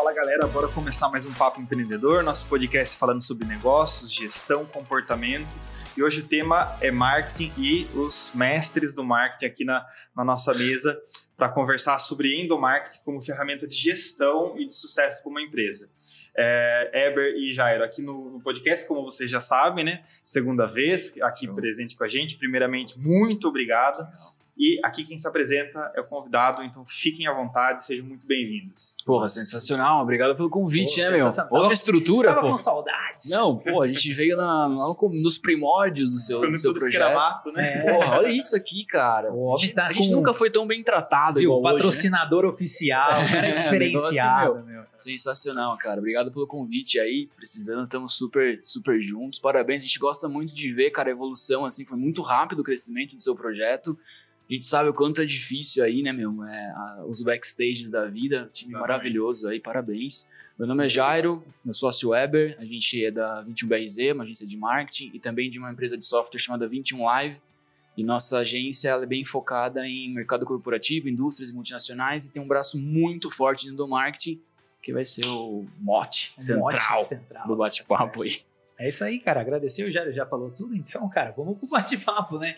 Fala galera, bora começar mais um Papo Empreendedor, nosso podcast falando sobre negócios, gestão, comportamento. E hoje o tema é marketing e os mestres do marketing aqui na, na nossa mesa para conversar sobre endomarketing como ferramenta de gestão e de sucesso para uma empresa. É, Eber e Jairo, aqui no, no, podcast, como vocês já sabem, né? Segunda vez aqui presente com a gente. Primeiramente, muito obrigado. E aqui quem se apresenta é o convidado, então fiquem à vontade, sejam muito bem-vindos. Porra, sensacional. Obrigado pelo convite, pô, né, meu? Outra estrutura, Estava pô. com saudades. Não, pô, a gente veio na, nos primórdios do seu, Quando do seu projeto. escramato, né? É. Porra, olha isso aqui, cara. O a gente, tá a gente com- nunca foi tão bem tratado Viu? igual hoje, né? Patrocinador oficial, o cara é É, diferenciado, negócio, meu. Sensacional, cara. Obrigado pelo convite aí. Precisando, estamos super, super juntos. Parabéns. A gente gosta muito de ver, cara, a evolução, assim, foi muito rápido o crescimento do seu projeto. A gente sabe o quanto é difícil aí, né, meu? É, a- os backstages da vida. Time Exatamente. maravilhoso aí, parabéns. Meu nome é Jairo, meu sócio Weber. A gente é da 21BRZ, uma agência de marketing, e também de uma empresa de software chamada 21 Live. E nossa agência ela é bem focada em mercado corporativo, indústrias e multinacionais, e tem um braço muito forte dentro do marketing, que vai ser o mote central, mote central. do bate-papo aí. É isso aí, cara. Agradeceu, já, já falou tudo, então, cara, vamos pro bate-papo, né?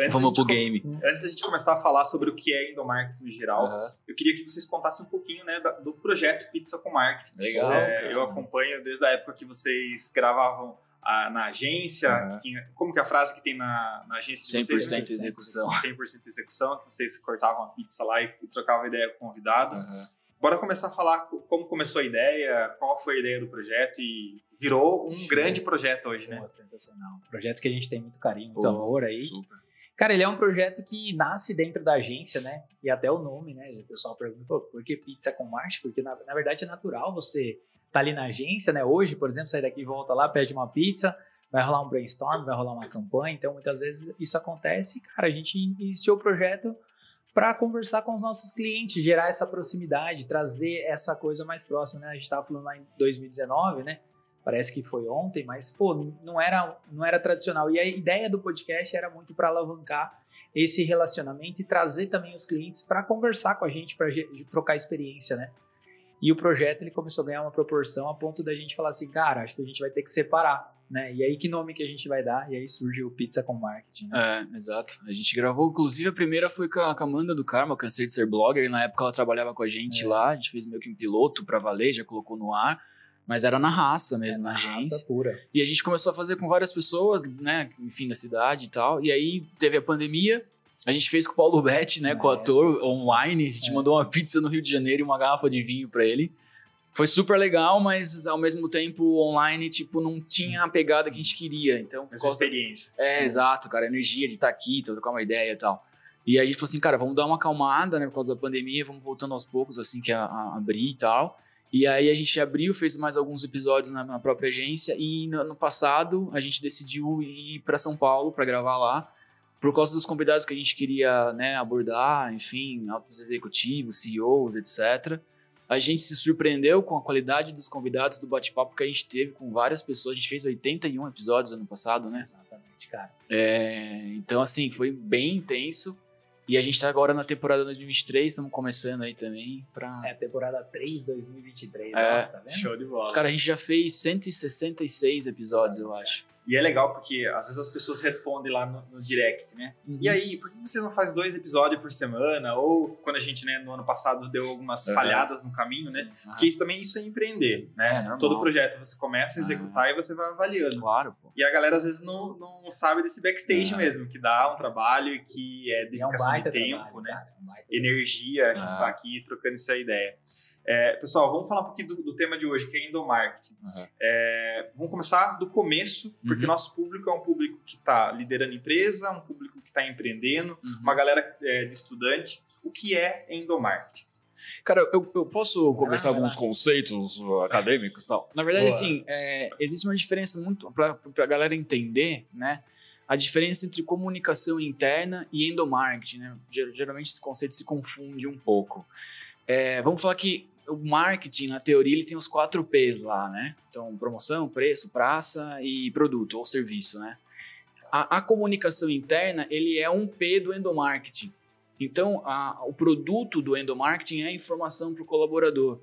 Antes Vamos pro game. Antes da gente começar a falar sobre o que é endomarketing no geral, Aham. eu queria que vocês contassem um pouquinho né, do projeto Pizza com Marketing. Legal. É, eu acompanho desde a época que vocês gravavam ah, na agência, Aham. que tinha, como que é a frase que tem na, na agência de 100% vocês? execução. 100% execução, que vocês cortavam a pizza lá e, e trocavam ideia com o convidado. Aham. Bora começar a falar co- como começou a ideia, qual foi a ideia do projeto e virou um Show. grande projeto hoje, né? Pô, sensacional. Projeto que a gente tem muito carinho, muito Pô, amor aí. Super. Cara, ele é um projeto que nasce dentro da agência, né? E até o nome, né? O pessoal pergunta, pô, por que pizza com marketing? Porque na, na verdade é natural você tá ali na agência, né? Hoje, por exemplo, sair daqui, volta lá, pede uma pizza, vai rolar um brainstorm, vai rolar uma campanha. Então, muitas vezes isso acontece. Cara, a gente iniciou o projeto para conversar com os nossos clientes, gerar essa proximidade, trazer essa coisa mais próxima, né? A gente estava falando lá em 2019, né? Parece que foi ontem, mas pô, não era não era tradicional. E a ideia do podcast era muito para alavancar esse relacionamento e trazer também os clientes para conversar com a gente, para trocar experiência, né? E o projeto ele começou a ganhar uma proporção a ponto da gente falar assim, cara, acho que a gente vai ter que separar, né? E aí que nome que a gente vai dar? E aí surge o Pizza com Marketing. Né? É, exato. A gente gravou, inclusive a primeira foi com a, com a Amanda do Karma, cansei de ser blogger, e na época ela trabalhava com a gente É. lá, a gente fez meio que um piloto pra valer, já colocou no ar, mas era na raça mesmo, na agência. Raça pura. E a gente começou a fazer com várias pessoas, né, enfim, da cidade e tal. E aí teve a pandemia, a gente fez com o Paulo Betti, né, com o Nossa. ator online. A gente É. mandou uma pizza no Rio de Janeiro e uma garrafa de vinho pra ele. Foi super legal, mas ao mesmo tempo online, tipo, não tinha a pegada que a gente queria. Então, Essa causa- experiência. é, exato, cara, a energia de estar aqui, trocar uma ideia e tal. E aí a gente falou assim, cara, vamos dar uma acalmada, né, por causa da pandemia, vamos voltando aos poucos, assim, que a, a abrir e tal. E aí a gente abriu, fez mais alguns episódios na, na própria agência e no ano passado a gente decidiu ir para São Paulo para gravar lá, por causa dos convidados que a gente queria, né, abordar, enfim, altos executivos, CEOs, etc. A gente se surpreendeu com a qualidade dos convidados do bate-papo que a gente teve com várias pessoas. A gente fez 81 episódios ano passado, né? Exatamente, cara. É, então, assim, foi bem intenso. E a gente tá agora na temporada 2023, estamos começando aí também pra... É a temporada 3 2023, É. ó, tá vendo? Show de bola. Cara, a gente já fez 166 episódios, eu acho. E é legal porque às vezes as pessoas respondem lá no, no direct, né? E aí, por que você não faz dois episódios por semana? Ou quando a gente, né, no ano passado deu algumas Aham. falhadas no caminho, né? Ah, Porque isso também isso é empreender, né? É. Todo projeto você começa a Ah. executar e você vai avaliando. Claro, pô. E a galera às vezes não, não sabe desse backstage Ah. mesmo, que dá um trabalho e que é E é um dedicação de tempo, trabalho, né? cara, é um Energia, a gente Ah. tá aqui trocando essa ideia. É, pessoal, vamos falar um pouquinho do, do tema de hoje, que é endomarketing. Aham. É, vamos começar do começo, porque Uhum. nosso público é um público que está liderando empresa, um público que está empreendendo, Uhum. uma galera é, de estudante. O que é endomarketing? Cara, eu, eu posso começar vai alguns conceitos acadêmicos e tal? Na verdade, Boa. assim, é, existe uma diferença muito pra, pra galera entender, né? A diferença entre comunicação interna e endomarketing, né? Ger- Geralmente esse conceito se confunde um pouco. É, vamos falar que o marketing, na teoria, ele tem os quatro P's lá, né? Então, promoção, preço, praça e produto ou serviço, né? A, a comunicação interna, ele é um P do endomarketing. Então, a- o produto do endomarketing é a informação para o colaborador.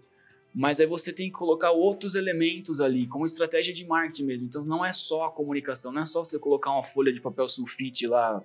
Mas aí você tem que colocar outros elementos ali, como estratégia de marketing mesmo. Então não é só a comunicação, não é só você colocar uma folha de papel sulfite lá,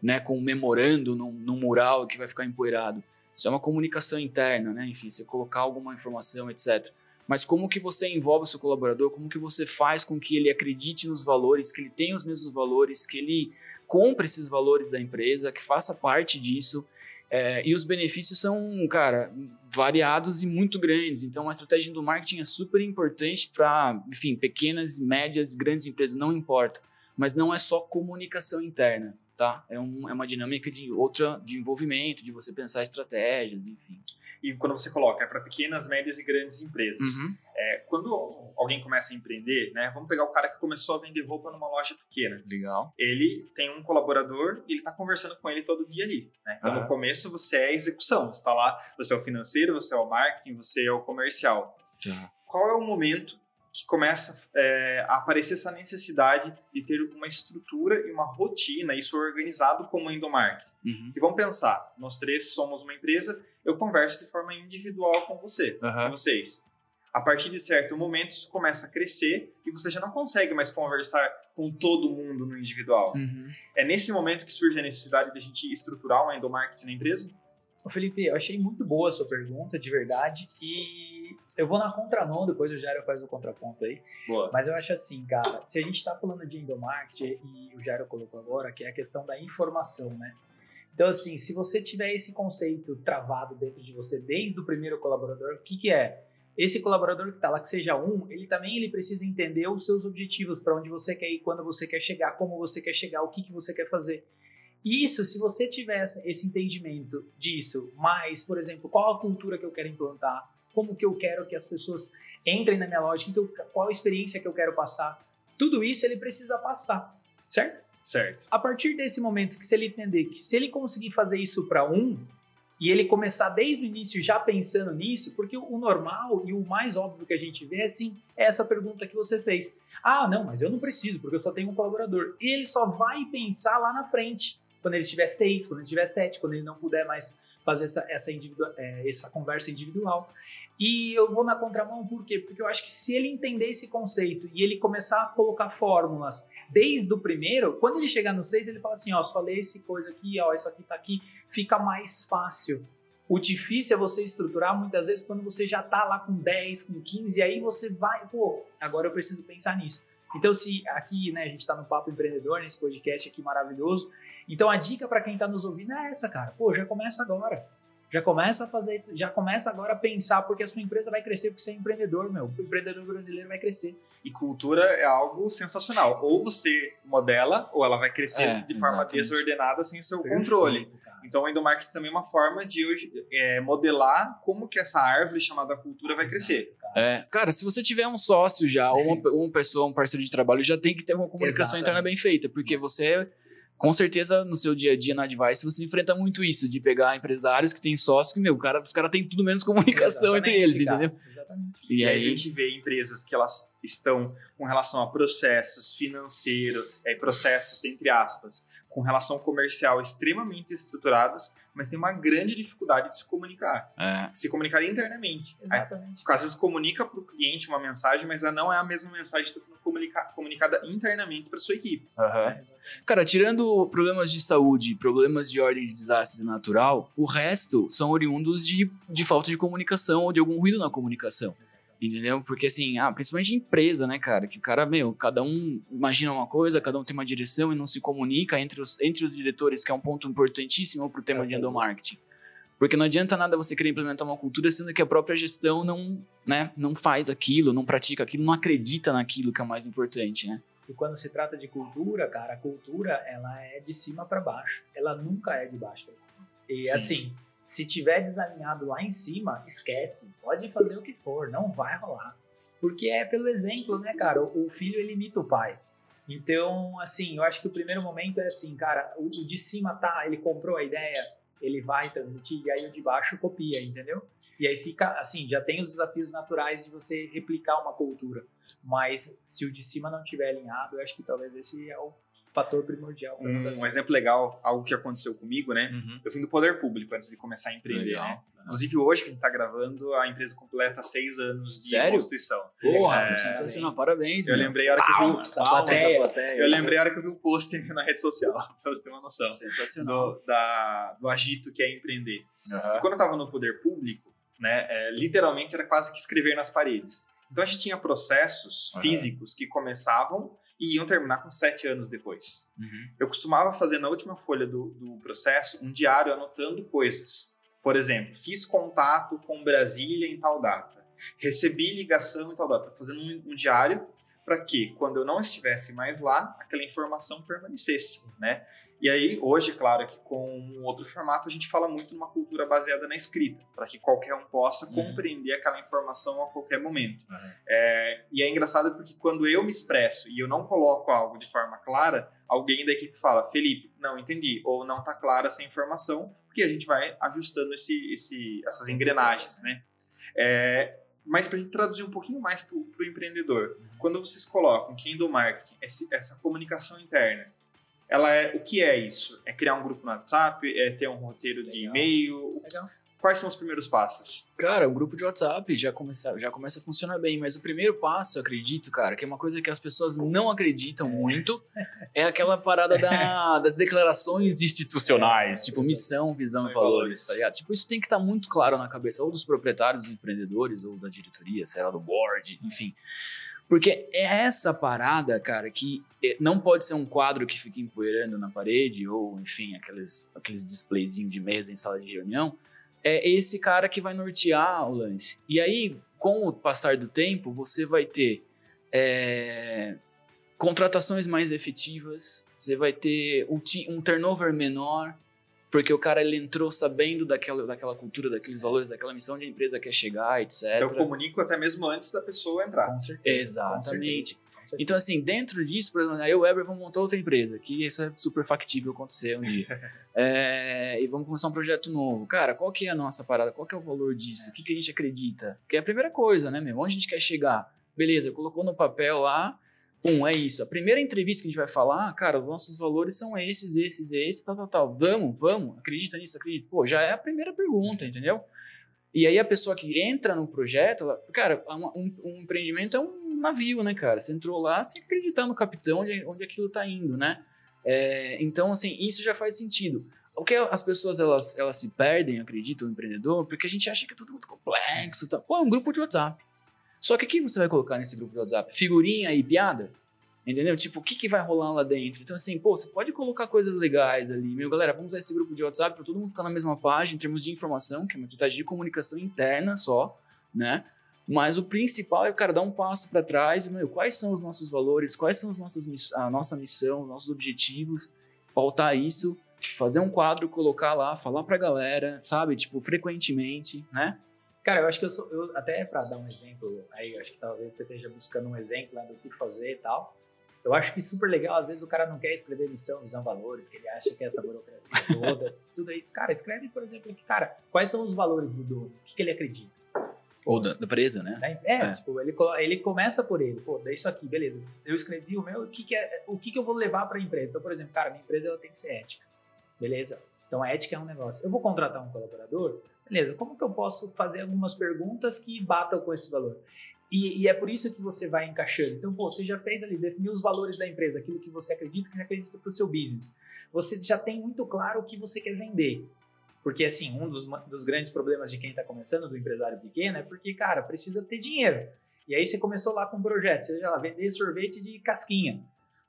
né, com um memorando num, num mural que vai ficar empoeirado. Isso é uma comunicação interna, né? Enfim, você colocar alguma informação, etc. Mas como que você envolve o seu colaborador? Como que você faz com que ele acredite nos valores, que ele tenha os mesmos valores, que ele compre esses valores da empresa, que faça parte disso é, e os benefícios são, cara, variados e muito grandes. Então, a estratégia do marketing é super importante para, enfim, pequenas, médias, grandes empresas, não importa. Mas não é só comunicação interna, tá? É, um, é uma dinâmica de outra, de envolvimento, de você pensar estratégias, enfim e quando você coloca é para pequenas, médias e grandes empresas. Uhum. É, quando alguém começa a empreender, né? Vamos pegar o cara que começou a vender roupa numa loja pequena. Legal. Ele tem um colaborador e ele está conversando com ele todo dia ali. Né? Então, uhum. no começo, você é a execução. Você está lá, você é o financeiro, você é o marketing, você é o comercial. Qual é o momento que começa é, a aparecer essa necessidade de ter uma estrutura e uma rotina, isso organizado como endomarketing. Uhum. E vamos pensar, nós três somos uma empresa, eu converso de forma individual com você, uhum. com vocês. A partir de certo momento, isso começa a crescer e você já não consegue mais conversar com todo mundo no individual. Uhum. É nesse momento que surge a necessidade de a gente estruturar um endomarketing na empresa? Felipe, eu achei muito boa a sua pergunta, de verdade, e eu vou na contramão, depois o Jairo faz o contraponto aí. Boa. Mas eu acho assim, cara, se a gente está falando de endomarketing e o Jairo colocou agora, que é a questão da informação, né? Então, assim, se você tiver esse conceito travado dentro de você desde o primeiro colaborador, o que, que é? Esse colaborador que está lá, que seja um, ele também ele precisa entender os seus objetivos, para onde você quer ir, quando você quer chegar, como você quer chegar, o que, que você quer fazer. Isso, se você tivesse esse entendimento disso, mais, por exemplo, qual a cultura que eu quero implantar, como que eu quero que as pessoas entrem na minha loja, qual a experiência que eu quero passar. Tudo isso ele precisa passar, certo? Certo. A partir desse momento que se ele entender que se ele conseguir fazer isso para um e ele começar desde o início já pensando nisso, porque o normal e o mais óbvio que a gente vê é assim, é essa pergunta que você fez. Ah, não, mas eu não preciso, porque eu só tenho um colaborador. Ele só vai pensar lá na frente, quando ele tiver seis, quando ele tiver sete, quando ele não puder mais fazer essa, essa, é, essa conversa individual. E eu vou na contramão por quê? Porque eu acho que se ele entender esse conceito e ele começar a colocar fórmulas desde o primeiro, quando ele chegar no 6, ele fala assim, ó, só lê esse coisa aqui, ó, isso aqui tá aqui, fica mais fácil. O difícil é você estruturar muitas vezes quando você já tá lá com 10, com 15, e aí você vai, pô, agora eu preciso pensar nisso. Então, se aqui, né, a gente está no Papo Empreendedor, nesse podcast aqui maravilhoso, então a dica para quem está nos ouvindo é essa, cara. Pô, já começa agora. Já começa a fazer, já começa agora a pensar, porque a sua empresa vai crescer porque você é empreendedor, meu. O empreendedor brasileiro vai crescer. E cultura é algo sensacional. Ou você modela, ou ela vai crescer é, de forma exatamente. desordenada sem seu Perfeito, controle. Cara. Então, o endomarketing também é uma forma de é, modelar como que essa árvore chamada cultura vai Exato, crescer. Cara. É, cara, se você tiver um sócio já, ou uma, uma pessoa, um parceiro de trabalho, já tem que ter uma comunicação Exatamente. interna bem feita, porque você com certeza no seu dia a dia na Advice você enfrenta muito isso, de pegar empresários que têm sócios que, meu, cara, os caras têm tudo menos comunicação Exatamente, entre eles, cara. entendeu? Exatamente. E, e aí, a gente vê empresas que elas estão com relação a processos financeiros, é, processos entre aspas, com relação comercial extremamente estruturadas, mas tem uma grande dificuldade de se comunicar. É. Se comunicar internamente. Exatamente. Aí, às vezes comunica para o cliente uma mensagem, mas ela não é a mesma mensagem que está sendo comunica comunicada internamente para sua equipe. Uhum. É, Cara, tirando problemas de saúde, problemas de ordem de desastre natural, o resto são oriundos de, de falta de comunicação ou de algum ruído na comunicação. Entendeu? Porque assim, ah, principalmente empresa, né, cara? Que o cara, meu, cada um imagina uma coisa, cada um tem uma direção e não se comunica entre os, entre os diretores, que é um ponto importantíssimo pro tema é, de endomarketing. Porque não adianta nada você querer implementar uma cultura sendo que a própria gestão não, né, não faz aquilo, não pratica aquilo, não acredita naquilo que é o mais importante, né? E quando se trata de cultura, cara, a cultura ela é de cima para baixo. Ela nunca é de baixo para cima. E Sim. assim, se tiver desalinhado lá em cima, esquece. Pode fazer o que for, não vai rolar. Porque é pelo exemplo, né, cara? O filho ele imita o pai. Então, assim, eu acho que o primeiro momento é assim, cara, o, de cima tá, ele comprou a ideia, ele vai transmitir, e aí o de baixo copia, entendeu? E aí fica, assim, já tem os desafios naturais de você replicar uma cultura. Mas se o de cima não estiver alinhado, eu acho que talvez esse é o fator primordial. Um, um exemplo legal, algo que aconteceu comigo, né? Uhum. Eu vim do poder público antes de começar a empreender, Legal. né? Inclusive hoje que a gente tá gravando, a empresa completa seis anos de Sério? constituição. Porra, É, sensacional. Parabéns, Eu meu. lembrei a hora que eu vi, palmas plateia. plateia. eu lembrei a hora que eu vi o post na rede social, pra você ter uma noção. Sensacional. Do, da, do agito que é empreender. E quando eu estava no poder público, né, é, literalmente era quase que escrever nas paredes. Então a gente tinha processos Aham. físicos que começavam e iam terminar com sete anos depois. Uhum. Eu costumava fazer na última folha do, do processo um diário anotando coisas. Por exemplo, fiz contato com Brasília em tal data, recebi ligação em tal data, fazendo um, um diário para que, quando eu não estivesse mais lá, aquela informação permanecesse, né? E aí, hoje, claro que com um outro formato, a gente fala muito numa cultura baseada na escrita, para que qualquer um possa Uhum. compreender aquela informação a qualquer momento. Uhum. É, e é engraçado porque quando eu me expresso e eu não coloco algo de forma clara, alguém da equipe fala, Felipe, não entendi, ou não está clara essa informação, porque a gente vai ajustando esse, esse, essas engrenagens, né? É, mas para a gente traduzir um pouquinho mais para o empreendedor, quando vocês colocam quem do marketing, essa comunicação interna, ela é o que é isso? É criar um grupo no WhatsApp? É ter um roteiro de Legal. e-mail? Legal. Quais são os primeiros passos? Cara, o grupo de WhatsApp já começa, já começa a funcionar bem, mas o primeiro passo, eu acredito, cara, que é uma coisa que as pessoas não acreditam muito, é aquela parada da- das declarações institucionais, tipo missão, visão e valores, tá ligado? Tipo, isso tem que estar muito claro na cabeça, ou dos proprietários, dos empreendedores, ou da diretoria, sei lá, do board, enfim. Porque é essa parada, cara, que eh, não pode ser um quadro que fica empoeirando na parede, ou, enfim, aqueles, aqueles displayzinhos de mesa em sala de reunião, é esse cara que vai nortear o lance. E aí, com o passar do tempo, você vai ter é, contratações mais efetivas, você vai ter um, um turnover menor, porque o cara ele entrou sabendo daquela, daquela cultura, daqueles valores, daquela missão a empresa quer chegar, etc. Então, eu comunico até mesmo antes da pessoa entrar. Com certeza. Exatamente. com certeza, com certeza. Então, assim, dentro disso, por exemplo, aí o Weber vamos montar outra empresa, que isso é super factível acontecer um dia. É, e vamos começar um projeto novo. Cara, qual que é a nossa parada? Qual que é o valor disso? O que, que a gente acredita? Que é a primeira coisa, né, meu? Onde a gente quer chegar? Beleza, colocou no papel lá, pum, é isso. A primeira entrevista que a gente vai falar, cara, os nossos valores são esses, esses, esses, tal, tal, tal. Vamos, vamos, acredita nisso, acredita. Pô, já é a primeira pergunta, entendeu? E aí a pessoa que entra no projeto, ela, cara, uma- um, um empreendimento é um navio, né, cara? Você entrou lá, você tem que acreditar no capitão onde, onde aquilo tá indo, né? É, então, assim, isso já faz sentido. O que as pessoas elas, elas se perdem, acreditam no empreendedor, porque a gente acha que é tudo muito complexo. Tá? Pô, é um grupo de WhatsApp. Só que o que você vai colocar nesse grupo de WhatsApp? Figurinha e piada? Entendeu? Tipo, o que, que vai rolar lá dentro? Então, assim, pô, você pode colocar coisas legais ali. Meu, galera, vamos usar esse grupo de WhatsApp para todo mundo ficar na mesma página em termos de informação, que é uma estratégia de comunicação interna só, né? Mas o principal é, cara, dar um passo para trás. Meu, quais são os nossos valores? Quais são as nossas, a nossa missão, os nossos objetivos? Pautar isso, fazer um quadro, colocar lá, falar pra galera, sabe? Tipo, frequentemente, né? Cara, eu acho que eu sou. Eu, até para dar um exemplo, aí eu acho que talvez você esteja buscando um exemplo né, do que fazer e tal. Eu acho que super legal, às vezes o cara não quer escrever missão, visão, valores, que ele acha que é essa burocracia toda, tudo isso. Cara, escreve, por exemplo, que, cara, quais são os valores do dono? O que, que ele acredita? Ou da, da presa, né? É, É. tipo, ele, ele começa por ele, pô, é isso aqui, beleza. Eu escrevi o meu, o que, que, é, o que, que eu vou levar para a empresa? Então, por exemplo, cara, minha empresa ela tem que ser ética, beleza? Então, a ética é um negócio. Eu vou contratar um colaborador, beleza, como que eu posso fazer algumas perguntas que batam com esse valor? E, e é por isso que você vai encaixando. Então, pô, você já fez ali, definiu os valores da empresa, aquilo que você acredita, que acredita para o seu business. Você já tem muito claro o que você quer vender. Porque, assim, um dos, dos grandes problemas de quem está começando, do empresário pequeno, é porque, cara, precisa ter dinheiro. E aí você começou lá com um projeto, seja lá, vender sorvete de casquinha.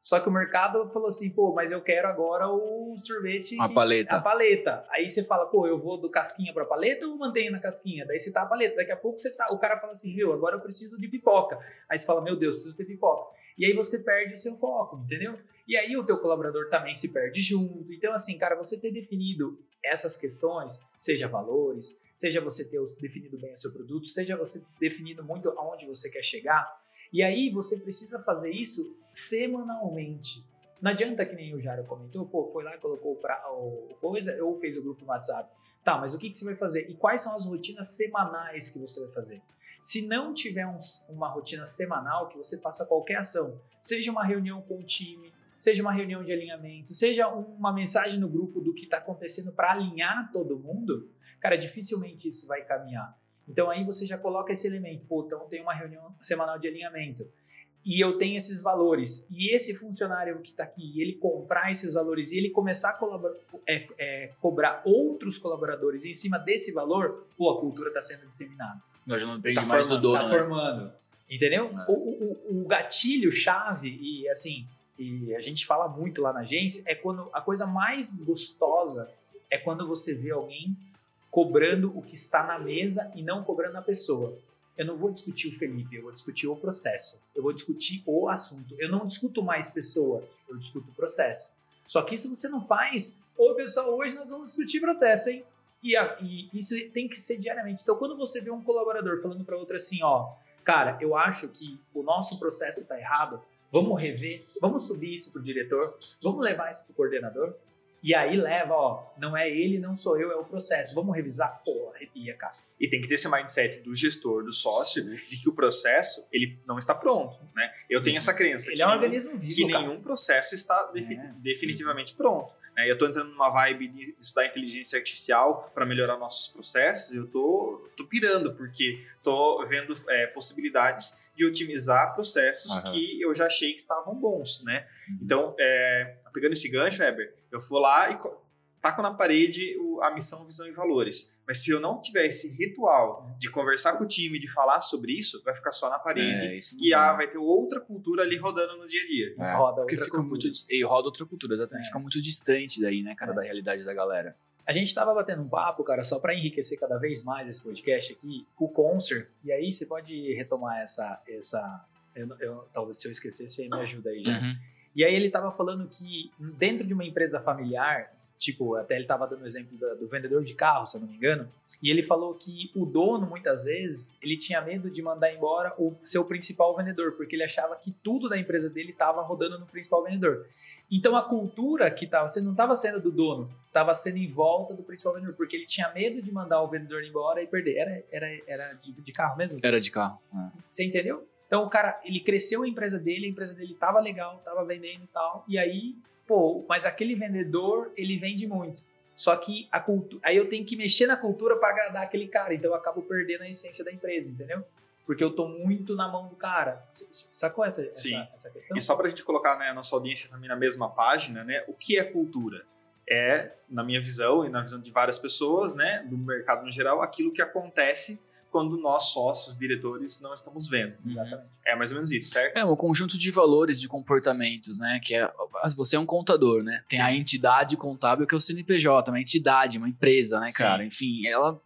Só que o mercado falou assim, pô, mas eu quero agora o sorvete... A paleta. A paleta. Aí você fala, pô, eu vou do casquinha pra paleta ou mantenho na casquinha? Daí você tá a paleta. Daqui a pouco você tá, o cara fala assim, viu, agora eu preciso de pipoca. Aí você fala, meu Deus, preciso ter pipoca. E aí você perde o seu foco, entendeu? E aí o teu colaborador também se perde junto. Então, assim, cara, você ter definido essas questões, seja valores, seja você ter definido bem o seu produto, seja você definido muito aonde você quer chegar, e aí você precisa fazer isso semanalmente. Não adianta que nem o Jairo comentou, pô, foi lá colocou pra, o coisa ou fez o grupo no WhatsApp. Tá, mas o que, que você vai fazer? E quais são as rotinas semanais que você vai fazer? Se não tiver um- uma rotina semanal, que você faça qualquer ação, seja uma reunião com o time, seja uma reunião de alinhamento, seja uma mensagem no grupo do que está acontecendo para alinhar todo mundo, cara, dificilmente isso vai caminhar. Então aí você já coloca esse elemento, pô, então tem uma reunião semanal de alinhamento e eu tenho esses valores e esse funcionário que está aqui, ele comprar esses valores e ele começar a é, é, cobrar outros colaboradores em cima desse valor, pô, a cultura está sendo disseminada. Já não depende tá mais formando, do dono, Está né? formando, entendeu? É. O, o, o gatilho chave e assim e a gente fala muito lá na agência é quando a coisa mais gostosa é quando você vê alguém cobrando o que está na mesa e não cobrando a pessoa. Eu não vou discutir o Felipe, eu vou discutir o processo. Eu vou discutir o assunto. Eu não discuto mais pessoa, eu discuto o processo. Só que isso você não faz. Ô, pessoal, hoje nós vamos discutir processo, hein? E, a, e isso tem que ser diariamente. Então, quando você vê um colaborador falando para outro assim, ó, cara, eu acho que o nosso processo está errado, vamos rever, vamos subir isso para o diretor, vamos levar isso para o coordenador, e aí leva, ó, não é ele, não sou eu, é o processo. Vamos revisar? Pô, arrepia, cara. E tem que ter esse mindset do gestor, do sócio, Sim. de que o processo, ele não está pronto, né? Eu tenho essa crença. Ele é um organismo vivo, Que cara. nenhum processo está é. definitivamente pronto. Né? Eu estou entrando numa vibe de estudar inteligência artificial para melhorar nossos processos e eu tô, tô pirando, porque tô vendo é, possibilidades de otimizar processos uhum. que eu já achei que estavam bons, né? Uhum. Então, é, pegando esse gancho, Heber, eu vou lá e taco na parede a missão, visão e valores. Mas se eu não tiver esse ritual de conversar com o time, de falar sobre isso, vai ficar só na parede é, e ah, vai ter outra cultura ali rodando no dia a dia. É, roda porque fica cultura. muito e roda outra cultura, exatamente, é. fica muito distante daí, né, cara, é. da realidade da galera. A gente estava batendo um papo, cara, só para enriquecer cada vez mais esse podcast aqui, com o Concert. E aí você pode retomar essa. essa eu, eu, talvez se eu esquecer, você me ajuda aí já. Uhum. E aí ele estava falando que dentro de uma empresa familiar, tipo, até ele estava dando o exemplo do, do, vendedor de carro, se eu não me engano, e ele falou que o dono, muitas vezes, ele tinha medo de mandar embora o seu principal vendedor, porque ele achava que tudo da empresa dele estava rodando no principal vendedor. Então a cultura que estava sendo, não estava sendo do dono, estava sendo em volta do principal vendedor, porque ele tinha medo de mandar o vendedor embora e perder. Era, era, era de, de carro mesmo? Era de carro. É. Você entendeu? Então o cara, ele cresceu a empresa dele, a empresa dele estava legal, estava vendendo e tal, e aí, pô, mas aquele vendedor, ele vende muito. Só que a cultura, aí eu tenho que mexer na cultura para agradar aquele cara, então eu acabo perdendo a essência da empresa, entendeu? porque eu tô muito na mão do cara. Sacou essa, essa, essa questão? E só pra gente colocar né, a nossa audiência também na mesma página, né? O que é cultura? É, na minha visão e na visão de várias pessoas, né, do mercado no geral, aquilo que acontece quando nós, sócios, diretores, não estamos vendo. Uhum. É mais ou menos isso, certo? É um conjunto de valores, de comportamentos, né? Que é. Você é um contador, né? Tem Sim. a entidade contábil que é o CNPJ, uma entidade, uma empresa, né, Sim. cara? Enfim, ela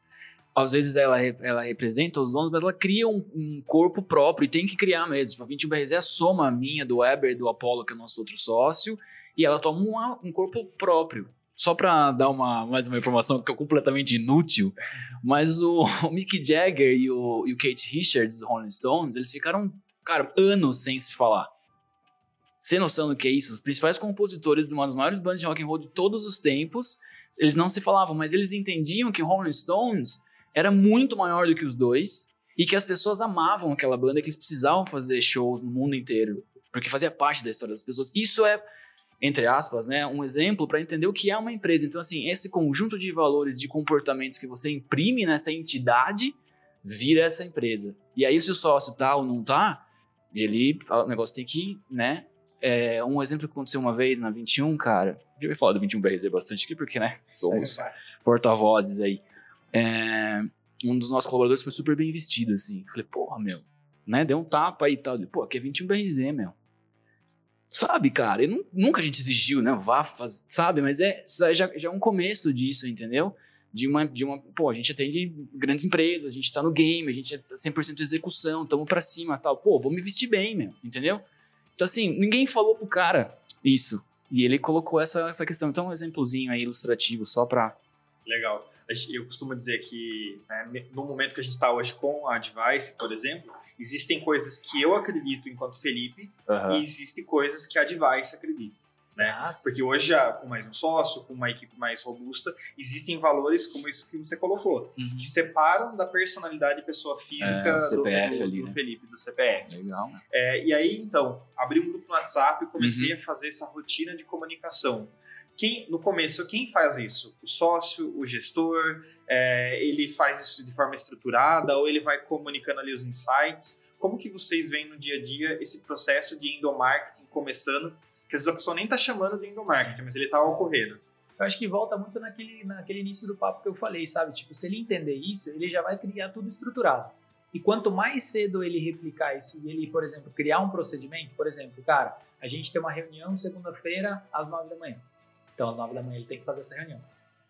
às vezes ela, ela representa os donos, mas ela cria um, um corpo próprio e tem que criar mesmo. Tipo, a 21BRZ é a soma minha, do Weber, do Apollo, que é o nosso outro sócio, e ela toma uma, um corpo próprio. Só para dar uma, mais uma informação que é completamente inútil, mas o, o Mick Jagger e o, e o Kate Richards, do Rolling Stones, eles ficaram, cara, anos sem se falar. Sem noção do que é isso, os principais compositores de uma das maiores bandas de rock and roll de todos os tempos, eles não se falavam, mas eles entendiam que Rolling Stones era muito maior do que os dois e que as pessoas amavam aquela banda, que eles precisavam fazer shows no mundo inteiro, porque fazia parte da história das pessoas. Isso é, entre aspas, né, um exemplo para entender o que é uma empresa. Então, assim, esse conjunto de valores, de comportamentos que você imprime nessa entidade, vira essa empresa. E aí, se o sócio tá ou não tá, ele, o negócio tem que, né, é, um exemplo que aconteceu uma vez na 21, cara, já vai falar do 21BRZ bastante aqui, porque, né, somos é porta-vozes aí. É, um dos nossos colaboradores foi super bem vestido, assim. Falei, porra, meu, né? Deu um tapa aí e tal. Pô, aqui é 21 BRZ, meu. Sabe, cara? Não, nunca a gente exigiu, né? Vá fazer, sabe? Mas é, já, já é um começo disso, entendeu? De uma, de uma. Pô, a gente atende grandes empresas, a gente tá no game, a gente é 100% de execução, tamo pra cima tal. Pô, vou me vestir bem, meu, entendeu? Então, assim, ninguém falou pro cara isso. E ele colocou essa, essa questão. Então, um exemplozinho aí ilustrativo, só pra. Legal eu costumo dizer que né, no momento que a gente está hoje com a Advice, por exemplo, existem coisas que eu acredito enquanto Felipe uhum. e existem coisas que a Advice acredita. Né? Ah. Porque hoje, já, com mais um sócio, com uma equipe mais robusta, existem valores como isso que você colocou, Uhum. que separam da personalidade pessoa física É, do, CPF do- ali, do né? Felipe, do CPF. Legal, né? É, e aí, então, abri um grupo no WhatsApp e comecei Uhum. a fazer essa rotina de comunicação. Quem, no começo, quem faz isso? O sócio, o gestor, é, ele faz isso de forma estruturada ou ele vai comunicando ali os insights? Como que vocês veem no dia a dia esse processo de endomarketing começando? Que às vezes a pessoa nem está chamando de endomarketing, mas ele está ocorrendo. Eu acho que volta muito naquele, naquele início do papo que eu falei, sabe? Tipo, se ele entender isso, ele já vai criar tudo estruturado. E quanto mais cedo ele replicar isso e ele, por exemplo, criar um procedimento, por exemplo, cara, a gente tem uma reunião segunda-feira às nove da manhã. Então, às nove da manhã ele tem que fazer essa reunião.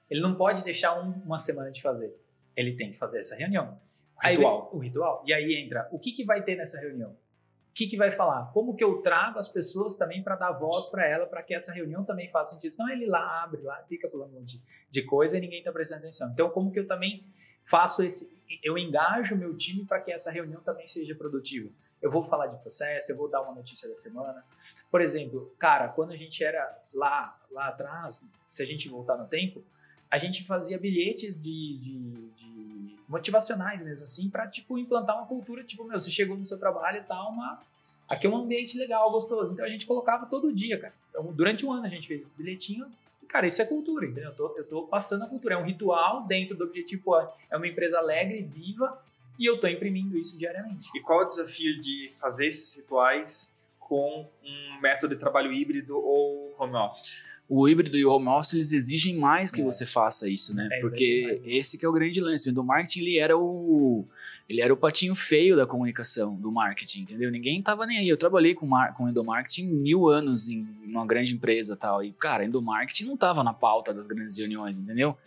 Ele não pode deixar um- uma semana de fazer. Ele tem que fazer essa reunião. Aí Ritual. vem o ritual. E aí entra, o que, que vai ter nessa reunião? O que, que vai falar? Como que eu trago as pessoas também para dar voz para ela, para que essa reunião também faça sentido? Senão ele lá abre, lá fica falando de, de coisa e ninguém está prestando atenção. Então, como que eu também faço esse. Eu engajo o meu time para que essa reunião também seja produtiva? Eu vou falar de processo, eu vou dar uma notícia da semana. Por exemplo, cara, quando a gente era lá, lá atrás, se a gente voltar no tempo, a gente fazia bilhetes de, de, de motivacionais mesmo assim para tipo implantar uma cultura tipo meu você chegou no seu trabalho e tal uma aqui é um ambiente legal gostoso. Então a gente colocava todo dia cara. Então, durante um ano a gente fez esse bilhetinho. E, cara isso é cultura entendeu? Eu tô, eu tô passando a cultura. É um ritual dentro do objetivo é uma empresa alegre viva e eu tô imprimindo isso diariamente. E qual é o desafio de fazer esses rituais com um método de trabalho híbrido ou home office? o híbrido e o home office eles exigem mais que É. você faça isso, né? É, Porque esse que é o grande lance. O do marketing ele era o ele era o patinho feio da comunicação do marketing, entendeu? Ninguém tava nem aí. Eu trabalhei com mar, com endomarketing mil anos em uma grande empresa tal e cara, endomarketing não tava na pauta das grandes reuniões, entendeu?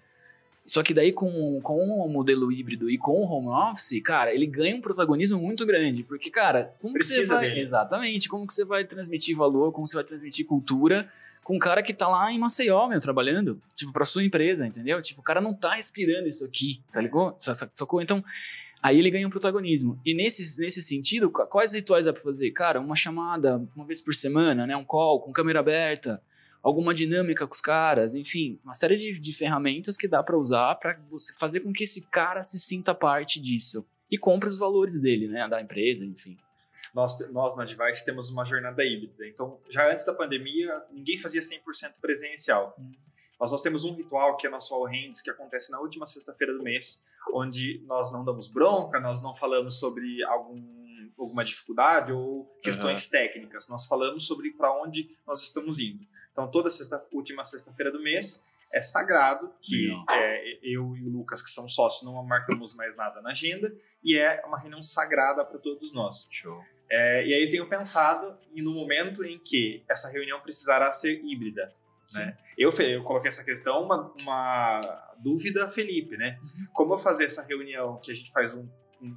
Só que daí com, com o modelo híbrido e com o home office, cara, ele ganha um protagonismo muito grande, porque cara, como que você Precisa vai dele. exatamente, como que você vai transmitir valor, como você vai transmitir cultura com um cara que tá lá em Maceió, meu, trabalhando, tipo, pra sua empresa, entendeu? Tipo, o cara não tá respirando isso aqui, tá ligado? Sa- sa- Sacou? Então, aí ele ganha um protagonismo. E nesse, nesse sentido, qu- quais rituais dá pra fazer? Cara, uma chamada uma vez por semana, né? Um call com câmera aberta, alguma dinâmica com os caras, enfim, uma série de, de ferramentas que dá pra usar pra você fazer com que esse cara se sinta parte disso. E compre os valores dele, né? Da empresa, enfim. Nós, nós na Device temos uma jornada híbrida. Então, já antes da pandemia, ninguém fazia 100% presencial. Hum. Nós, nós temos um ritual que é nosso All Hands, que acontece na última sexta-feira do mês, onde nós não damos bronca, nós não falamos sobre algum, alguma dificuldade ou questões técnicas. Nós falamos sobre para onde nós estamos indo. Então, toda sexta, última sexta-feira do mês é sagrado, que é, eu e o Lucas, que são sócios, não marcamos mais nada na agenda, e é uma reunião sagrada para todos nós. Show. É, e aí eu tenho pensado e no momento em que essa reunião precisará ser híbrida. Né? Eu, eu coloquei essa questão, uma, uma dúvida, Felipe, né? Como eu fazer essa reunião que a gente faz um-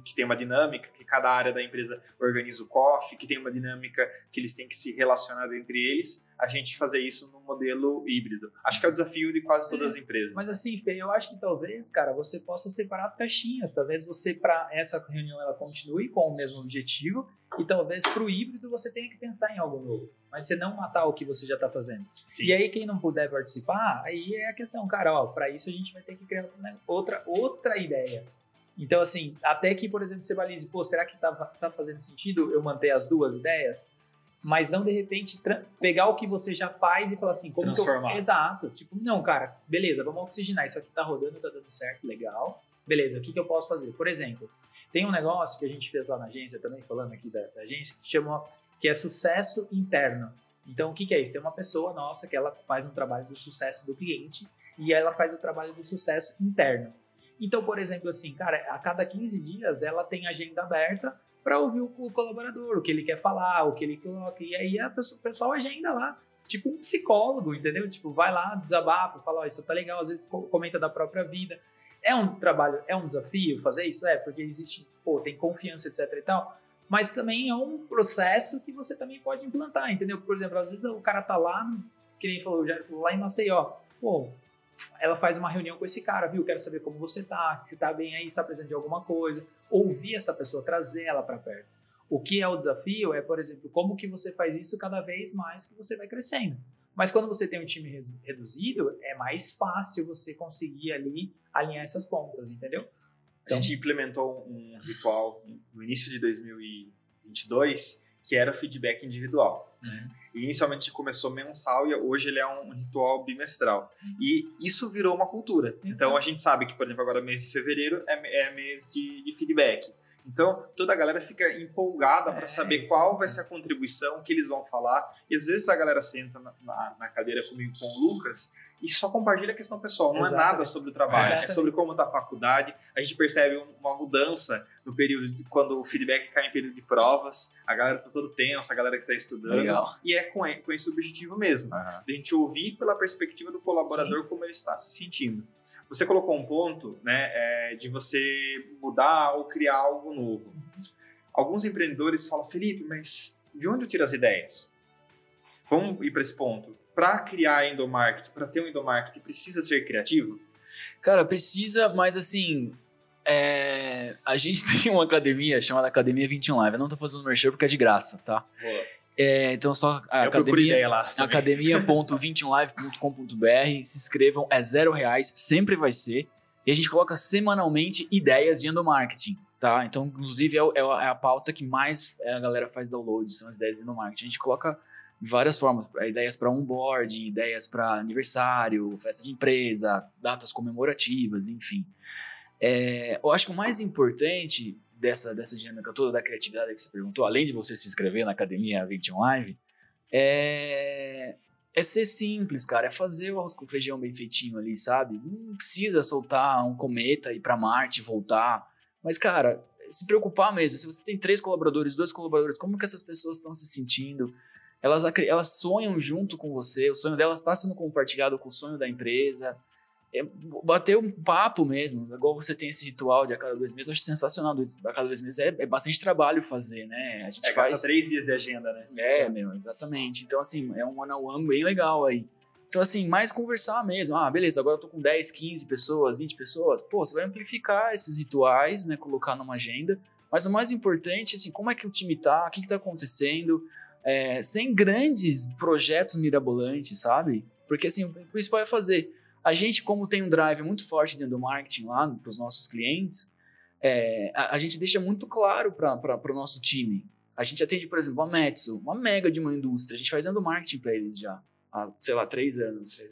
que tem uma dinâmica, que cada área da empresa organiza o coffee, que tem uma dinâmica que eles têm que se relacionar entre eles, a gente fazer isso no modelo híbrido. Acho que é o desafio de quase todas as empresas. Mas assim, Fê, eu acho que talvez, cara, você possa separar as caixinhas. Talvez você, para essa reunião, ela continue com o mesmo objetivo. E talvez para o híbrido você tenha que pensar em algo novo. Mas você não matar o que você já está fazendo. Sim. E aí, quem não puder participar, aí é a questão, cara, ó, para isso a gente vai ter que criar outra, outra, outra ideia. Então, assim, até que, por exemplo, você balize, pô, será que tá, tá fazendo sentido eu manter as duas ideias? Mas não, de repente, pegar o que você já faz e falar assim, como que eu... Transformar. Exato. Tipo, não, cara, beleza, vamos oxigenar. Isso aqui tá rodando, tá dando certo, legal. Beleza, o que, que eu posso fazer? Por exemplo, tem um negócio que a gente fez lá na agência também, falando aqui da, da agência, que chama, que é sucesso interno. Então, o que, que é isso? Tem uma pessoa nossa que ela faz um trabalho do sucesso do cliente e ela faz o trabalho do sucesso interno. Então, por exemplo, assim, cara, a cada 15 dias ela tem agenda aberta para ouvir o, colaborador, o que ele quer falar, o que ele coloca. E aí a pessoa, o pessoal agenda lá, tipo um psicólogo, entendeu? Tipo, vai lá, desabafa, fala, ó, isso tá legal, às vezes co- comenta da própria vida. É um trabalho, é um desafio fazer isso? É, porque existe, pô, tem confiança, etc e tal. Mas também é um processo que você também pode implantar, entendeu? Por exemplo, às vezes o cara tá lá, que nem falou, Jair falou, lá em Maceió. Pô, ela faz uma reunião com esse cara, viu? Quero saber como você tá, se tá bem aí, se tá precisando de alguma coisa. Ouvir essa pessoa, trazer ela para perto. O que é o desafio é, por exemplo, como que você faz isso cada vez mais que você vai crescendo. Mas quando você tem um time reduzido, é mais fácil você conseguir ali alinhar essas pontas, entendeu? Então, a gente implementou um ritual no início de 2022 que era feedback individual. Uhum. E inicialmente começou mensal e hoje ele é um ritual bimestral. Uhum. E isso virou uma cultura. Exato. Então a gente sabe que, por exemplo, agora mês de fevereiro é, é mês de, de feedback. Então, toda a galera fica empolgada para é, saber qual vai ser a contribuição que eles vão falar. E às vezes a galera senta na, na, na cadeira comigo com o Lucas e só compartilha a questão pessoal. Não Exatamente. é nada sobre o trabalho, é Exatamente. é sobre como está a faculdade. A gente percebe uma mudança no período de quando o feedback cai em período de provas, a galera está todo tensa, a galera que está estudando. Legal. E é com, com esse objetivo mesmo, uhum. de a gente ouvir pela perspectiva do colaborador Sim. como ele está se sentindo. Você colocou um ponto né, é, de você mudar ou criar algo novo. Alguns empreendedores falam, Felipe, mas de onde eu tiro as ideias? Vamos ir para esse ponto para criar endomarketing, para ter um endomarketing, precisa ser criativo? Cara, precisa, mas assim, é... a gente tem uma academia chamada Academia 21 Live. Eu não tô fazendo merchan porque é de graça, tá? Boa. É, então só a Eu academia, academia.21live.com.br se inscrevam, é zero reais, sempre vai ser. E a gente coloca semanalmente ideias de endomarketing, tá? Então, inclusive, é, é, é a pauta que mais a galera faz download, são as ideias de endomarketing. A gente coloca várias formas, ideias para onboarding, ideias para aniversário, festa de empresa, datas comemorativas, enfim. É, eu acho que o mais importante dessa, dessa dinâmica toda da criatividade que você perguntou, além de você se inscrever na Academia 21 Live, é, é ser simples, cara. É fazer o arroz com feijão bem feitinho ali, sabe? Não precisa soltar um cometa, ir para Marte, voltar. Mas, cara, se preocupar mesmo. Se você tem três colaboradores, dois colaboradores, como que essas pessoas estão se sentindo? Elas, elas sonham junto com você, o sonho delas está sendo compartilhado com o sonho da empresa. É, bater um papo mesmo, igual você tem esse ritual de a cada dois meses, eu acho sensacional. A cada dois meses é, é bastante trabalho fazer, né? A gente é, faz três dias de agenda, né? É, meu, exatamente. Então, assim, é um one on one bem legal aí. Então, assim, mais conversar mesmo. Ah, beleza, agora eu tô com 10, 15 pessoas, 20 pessoas. Pô, você vai amplificar esses rituais, né? Colocar numa agenda. Mas o mais importante, assim, como é que o time tá? O que, que tá acontecendo? É, sem grandes projetos mirabolantes, sabe? Porque assim, o principal é fazer. A gente, como tem um drive muito forte dentro do marketing lá para os nossos clientes, é, a, a, gente deixa muito claro para o nosso time. A gente atende, por exemplo, a Metsu, uma mega de uma indústria. A gente faz dentro do marketing para eles já há, sei lá, três anos.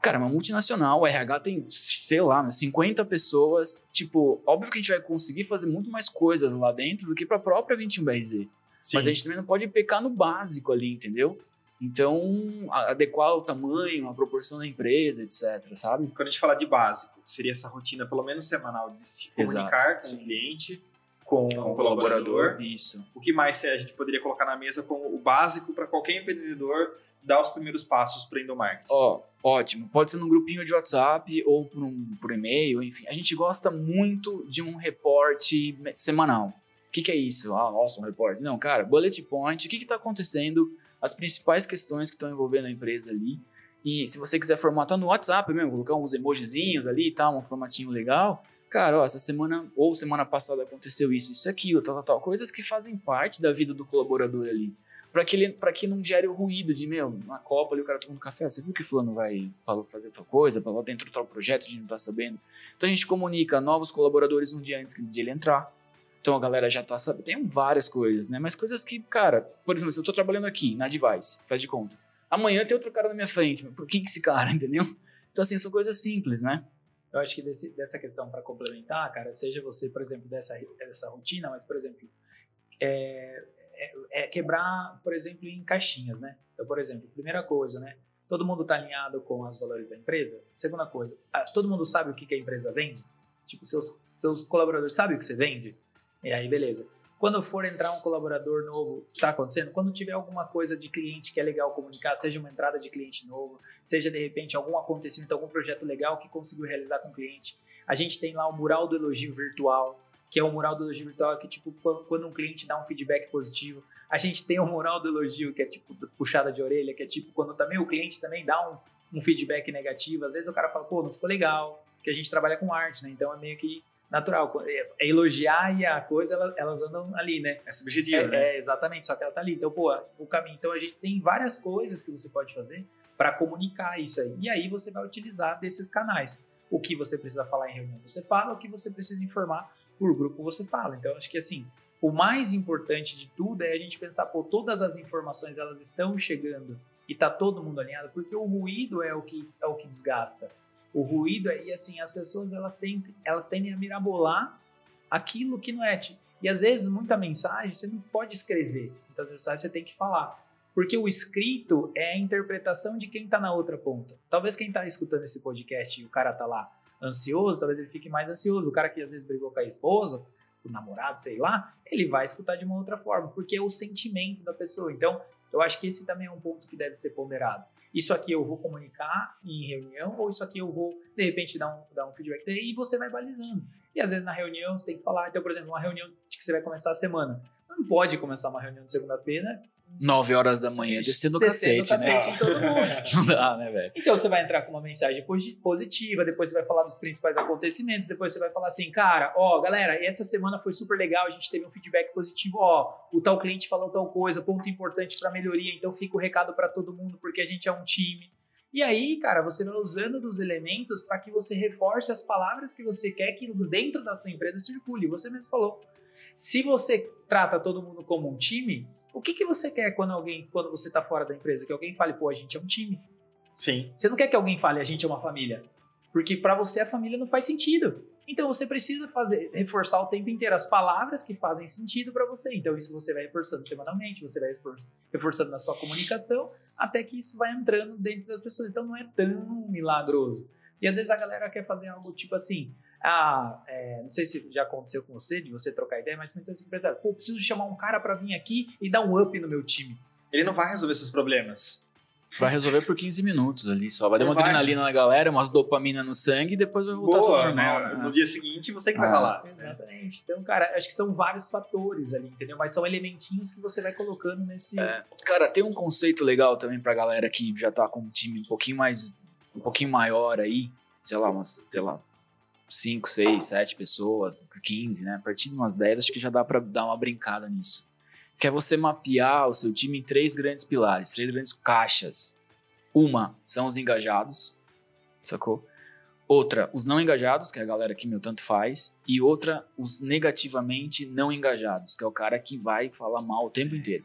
Cara, uma multinacional, o RH tem, sei lá, 50 pessoas. Tipo, óbvio que a gente vai conseguir fazer muito mais coisas lá dentro do que para a própria 21BRZ. Sim. Mas a gente também não pode pecar no básico ali, entendeu? Então, adequar o tamanho, a proporção da empresa, etc, sabe? Quando a gente fala de básico, seria essa rotina, pelo menos semanal, de se comunicar Exato, com sim. o cliente, com, com o colaborador. Isso. O que mais a gente poderia colocar na mesa como o básico para qualquer empreendedor dar os primeiros passos para endomarketing? Ó, oh, ótimo. Pode ser num grupinho de WhatsApp ou por, um, por e-mail, enfim. A gente gosta muito de um reporte semanal. O que, que, é isso? Ah, um report. Não, cara, bullet point, o que está acontecendo, as principais questões que estão envolvendo a empresa ali. E se você quiser formatar no WhatsApp mesmo, colocar uns emojizinhos ali e tal, um formatinho legal. Cara, ó, essa semana ou semana passada aconteceu isso, isso, aquilo, tal, tal, tal. Coisas que fazem parte da vida do colaborador ali. Para que, ele, que não gere o ruído de, meu, na Copa ali o cara tomando café, você viu que fulano vai falou, fazer tal coisa, lá dentro do tal projeto, a gente não tá sabendo. Então a gente comunica novos colaboradores um dia antes de ele entrar então a galera já tá sabendo. Tem várias coisas, né? Mas coisas que, cara, por exemplo, se eu tô trabalhando aqui na Device, faz de conta. Amanhã tem outro cara na minha frente. Por que, esse cara, entendeu? Então, assim, são coisas simples, né? Eu acho que desse, dessa questão para complementar, cara, seja você, por exemplo, dessa, dessa rotina, mas, por exemplo, é, é, é, quebrar, por exemplo, em caixinhas, né? Então, por exemplo, primeira coisa, né? Todo mundo está alinhado com os valores da empresa. Segunda coisa, ah, todo mundo sabe o que, que a empresa vende? Tipo, seus, seus colaboradores sabem o que você vende? E aí, beleza. Quando for entrar um colaborador novo, está acontecendo? Quando tiver alguma coisa de cliente que é legal comunicar, seja uma entrada de cliente novo, seja de repente algum acontecimento, algum projeto legal que conseguiu realizar com o cliente, a gente tem lá o mural do elogio virtual, que é o mural do elogio virtual que tipo quando um cliente dá um feedback positivo, a gente tem o mural do elogio que é tipo puxada de orelha, que é tipo quando também o cliente também dá um, um feedback negativo, às vezes o cara fala, pô, não ficou legal, porque a gente trabalha com arte, né? Então é meio que natural. É, elogiar e a coisa, elas, elas andam ali, né? É subjetivo, é, né? É, exatamente, só que ela tá ali. Então, pô, o caminho. Então, a gente tem várias coisas que você pode fazer para comunicar isso aí. E aí você vai utilizar desses canais. O que você precisa falar em reunião, você fala, o que você precisa informar por grupo, você fala. Então, acho que assim, o mais importante de tudo é a gente pensar, pô, todas as informações elas estão chegando e tá todo mundo alinhado, porque o ruído é o que é o que desgasta. O ruído e assim, as pessoas elas têm, elas tendem a mirabolar aquilo que não é. E às vezes muita mensagem você não pode escrever, muitas mensagens você tem que falar. Porque o escrito é a interpretação de quem está na outra ponta. Talvez quem está escutando esse podcast e o cara tá lá ansioso, talvez ele fique mais ansioso. O cara que às vezes brigou com a esposa, o namorado, sei lá, ele vai escutar de uma outra forma, porque é o sentimento da pessoa. Então, eu acho que esse também é um ponto que deve ser ponderado. Isso aqui eu vou comunicar em reunião, ou isso aqui eu vou, de repente, dar um, dar um feedback e você vai balizando. E às vezes na reunião você tem que falar. Então, por exemplo, uma reunião de que você vai começar a semana. Não pode começar uma reunião de segunda-feira 9 horas da manhã, descendo o cacete, cacete né? em todo mundo. Não dá, né, velho? Então você vai entrar com uma mensagem positiva, depois você vai falar dos principais acontecimentos, depois você vai falar assim, cara, ó, galera, essa semana foi super legal, a gente teve um feedback positivo, ó, o tal cliente falou tal coisa, ponto importante para melhoria, então fica o recado para todo mundo porque a gente é um time. E aí, cara, você vai usando dos elementos para que você reforce as palavras que você quer que dentro da sua empresa circule. Você mesmo falou. Se você trata todo mundo como um time, o que, que você quer quando alguém, quando você está fora da empresa? Que alguém fale, pô, a gente é um time. Sim. Você não quer que alguém fale, a gente é uma família. Porque para você a família não faz sentido. Então você precisa fazer reforçar o tempo inteiro as palavras que fazem sentido para você. Então isso você vai reforçando semanalmente, você vai reforçando na sua comunicação, até que isso vai entrando dentro das pessoas. Então não é tão milagroso. E às vezes a galera quer fazer algo tipo assim, ah, é, não sei se já aconteceu com você, de você trocar ideia, mas muitas empresas, pô, preciso chamar um cara para vir aqui e dar um up no meu time. Ele não vai resolver seus problemas. Vai resolver por 15 minutos ali só. Vai dar uma vai. adrenalina na galera, umas dopamina no sangue e depois vai voltar tudo Boa, normal. né? No dia seguinte, você que vai Ah. falar. Exatamente. Então, cara, acho que são vários fatores ali, entendeu? Mas são elementinhos que você vai colocando nesse. É. Cara, tem um conceito legal também pra galera que já tá com um time um pouquinho mais. um pouquinho maior aí. Sei lá, umas, sei lá, 5, 6, 7 pessoas, 15, né? A partir de umas 10, acho que já dá pra dar uma brincada nisso. Que é você mapear o seu time em três grandes pilares, três grandes caixas. Uma são os engajados, sacou? Outra, os não engajados, que é a galera que meu tanto faz. E outra, os negativamente não engajados, que é o cara que vai falar mal o tempo inteiro.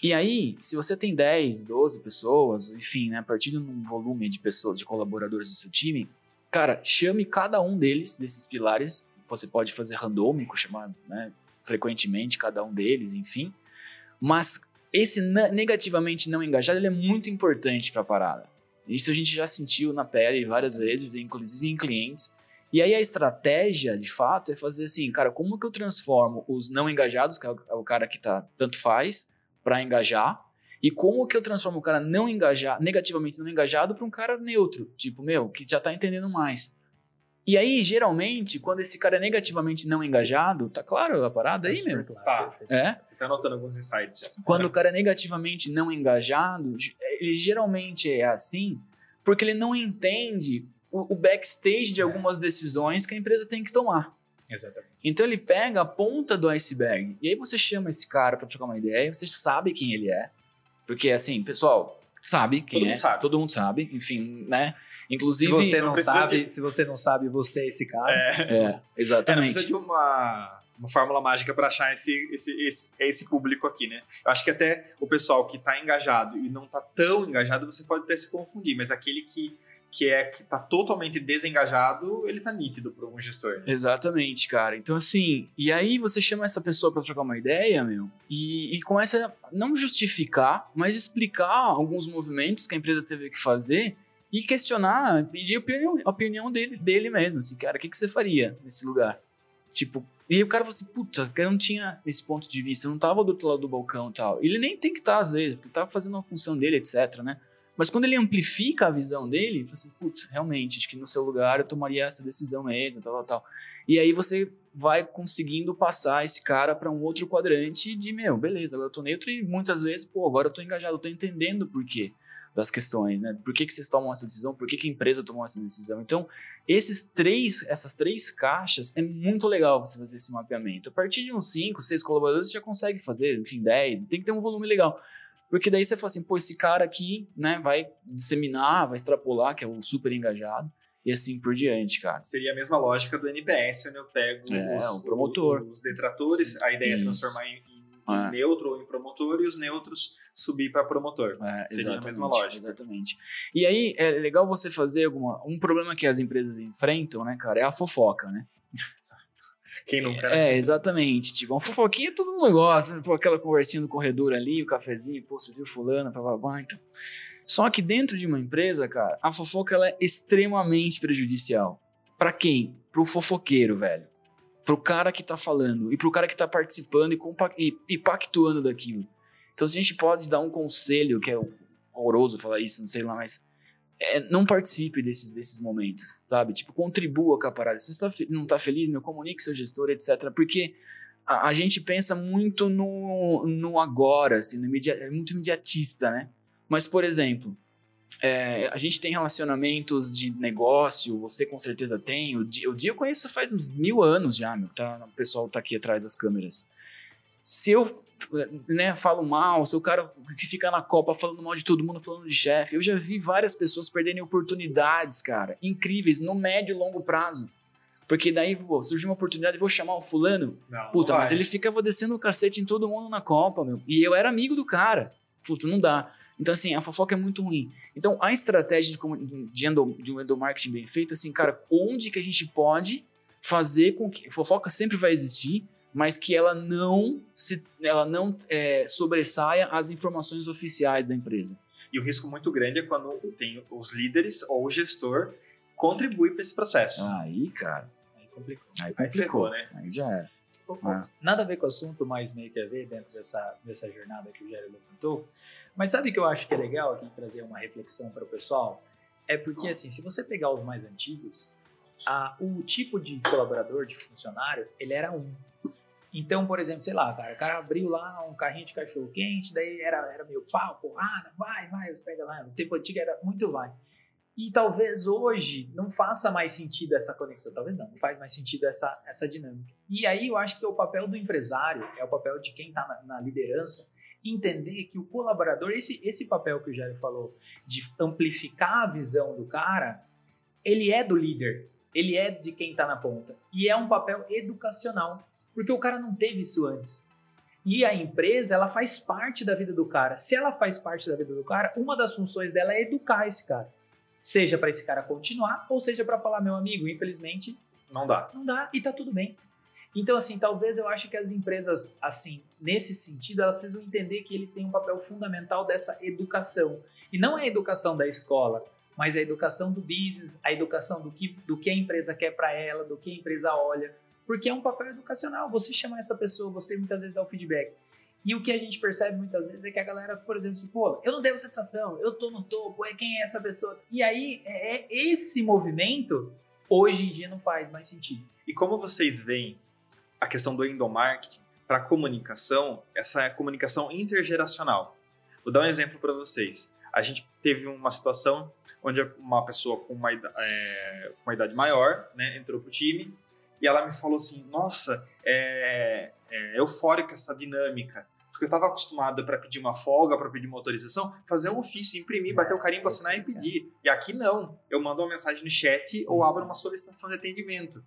E aí, se você tem 10, 12 pessoas, enfim, né, a partir de um volume de pessoas, de colaboradores do seu time, cara, chame cada um deles, desses pilares. Você pode fazer randômico, chamar né, frequentemente cada um deles, enfim. Mas esse negativamente não engajado, ele é muito importante para a parada. Isso a gente já sentiu na pele várias vezes, inclusive em clientes. E aí a estratégia, de fato, é fazer assim, cara, como que eu transformo os não engajados, que é o- é o cara que tá tanto faz, para engajar, e como que eu transformo o cara não engajado, negativamente não engajado, para um cara neutro, tipo, meu, que já tá entendendo mais. E aí, geralmente, quando esse cara é negativamente não engajado, tá claro a parada aí, meu? claro, Tá. perfeito. É? Você tá anotando alguns insights já. Quando o cara é negativamente não engajado, ele geralmente é assim porque ele não entende o, o backstage de algumas decisões que a empresa tem que tomar. Exatamente. Então ele pega a ponta do iceberg. E aí você chama esse cara pra trocar uma ideia, você sabe quem ele é. Porque assim, pessoal, sabe quem Todo é. mundo sabe. Todo mundo sabe, enfim, né? Se Inclusive, você não não sabe, de- se você não sabe, você é esse cara. É. é, É, não exatamente. precisa de uma, uma fórmula mágica para achar esse, esse, esse, esse público aqui, né? Eu acho que até o pessoal que tá engajado e não tá tão engajado, você pode até se confundir, mas aquele que, que é que tá totalmente desengajado, ele tá nítido para um gestor. Né? Exatamente, cara. Então, assim, e aí você chama essa pessoa pra trocar uma ideia, meu, e, e começa a não justificar, mas explicar alguns movimentos que a empresa teve que fazer e questionar, pedir a opinião, a opinião dele, dele mesmo, assim, cara, o que, que você faria nesse lugar? Tipo, e aí o cara falou assim, puta, eu não tinha esse ponto de vista, eu não tava do outro lado do balcão e tal. Ele nem tem que estar, às vezes, porque tava fazendo uma função dele, etc, né? Mas quando ele amplifica a visão dele, ele fala assim, putz, realmente, acho que no seu lugar eu tomaria essa decisão mesmo, tal, tal, tal. E aí você vai conseguindo passar esse cara para um outro quadrante de, meu, beleza, agora eu tô neutro e muitas vezes, pô, agora eu tô engajado, eu tô entendendo o porquê das questões, né? Por que, que vocês tomam essa decisão? Por que, que a empresa tomou essa decisão? Então, esses três, essas três caixas, é muito legal você fazer esse mapeamento. A partir de uns 5, 6 colaboradores, você já consegue fazer, enfim, 10, tem que ter um volume legal. Porque daí você fala assim, pô, esse cara aqui, né, vai disseminar, vai extrapolar, que é o super engajado, e assim por diante, cara. Seria a mesma lógica do NPS, onde eu pego É, os, promotor. os detratores, a ideia é Isso. transformar em, em É. neutro ou em promotor e os neutros subir para promotor. É, Seria a mesma lógica. Exatamente. E aí é legal você fazer alguma. Um problema que as empresas enfrentam, né, cara, é a fofoca, né? Quem nunca? É, exatamente. Tipo, uma fofoquinha todo mundo gosta, né? Pô, aquela conversinha no corredor ali, o cafezinho, pô, você viu fulano, blá, então. Só que dentro de uma empresa, cara, a fofoca ela é extremamente prejudicial. Pra quem? Pro fofoqueiro, velho. Pro cara que tá falando e pro cara que tá participando e, e, e pactuando daquilo. Então, se a gente pode dar um conselho, que é horroroso falar isso, não sei lá, mas é, não participe desses, desses momentos, sabe? Tipo, contribua com a parada. Se você tá não tá feliz, meu, comunique seu gestor, etc. Porque a, a gente pensa muito no, no agora, assim, no é muito imediatista, né? Mas, por exemplo, é, a gente tem relacionamentos de negócio, você com certeza tem. O dia, o dia eu conheço faz uns mil anos já, meu. Tá, o pessoal tá aqui atrás das câmeras. Se eu né, falo mal, se o cara que fica na Copa falando mal de todo mundo, falando de chefe, eu já vi várias pessoas perderem oportunidades, cara, incríveis, no médio e longo prazo. Porque daí, pô, surgiu uma oportunidade, vou chamar o fulano, Não, Puta, não mas ele ficava descendo o cacete em todo mundo na Copa, meu. E eu era amigo do cara. Puta, não dá. Então, assim, a fofoca é muito ruim. Então, a estratégia de, de, endo, de um endomarketing bem feito, assim, cara, onde que a gente pode fazer com que. Fofoca sempre vai existir, mas que ela não se ela não é, sobressaia as informações oficiais da empresa. E o risco muito grande é quando tem os líderes ou o gestor contribui para esse processo. Aí, cara, Aí complicou. aí Aí complicou. ferrou, né? Aí já era. Ah. Nada a ver com o assunto, mas meio que a ver dentro dessa, dessa jornada que o Jair levantou. Mas sabe o que eu acho que é legal aqui trazer uma reflexão para o pessoal? É porque, assim, se você pegar os mais antigos, a, o tipo de colaborador, de funcionário, ele era um. Então, por exemplo, sei lá, cara, o cara abriu lá um carrinho de cachorro quente, daí era, era meio pau, porrada, vai, vai, você pega lá. No tempo antigo era muito vai. E talvez hoje não faça mais sentido essa conexão, talvez não, não faz mais sentido essa, essa dinâmica. E aí eu acho que é o papel do empresário, é o papel de quem está na, na liderança, entender que o colaborador, esse, esse papel que o Jair falou, de amplificar a visão do cara, ele é do líder, ele é de quem está na ponta. E é um papel educacional, porque o cara não teve isso antes. E a empresa, ela faz parte da vida do cara. Se ela faz parte da vida do cara, uma das funções dela é educar esse cara. Seja para esse cara continuar, ou seja para falar, meu amigo, infelizmente, Não dá. não dá e tá tudo bem. Então, assim, talvez eu acho que as empresas, assim, nesse sentido, elas precisam entender que ele tem um papel fundamental dessa educação. E não é a educação da escola, mas a educação do business, a educação do que, do que a empresa quer para ela, do que a empresa olha. Porque é um papel educacional. Você chamar essa pessoa, você muitas vezes dá o feedback. E o que a gente percebe muitas vezes é que a galera, por exemplo, assim, pô, eu não devo satisfação, eu tô no topo, é quem é essa pessoa? E aí, é é esse movimento, hoje em dia, não faz mais sentido. E como vocês veem a questão do endomarketing para comunicação, essa comunicação intergeracional. Vou dar um exemplo para vocês. A gente teve uma situação onde uma pessoa com uma, é, uma idade maior né, entrou pro time e ela me falou assim: Nossa, é, é eufórica essa dinâmica. Porque eu estava acostumada para pedir uma folga, para pedir uma autorização, fazer um ofício, imprimir, bater o carimbo, assinar e pedir. E aqui não. Eu mando uma mensagem no chat ou abro uma solicitação de atendimento.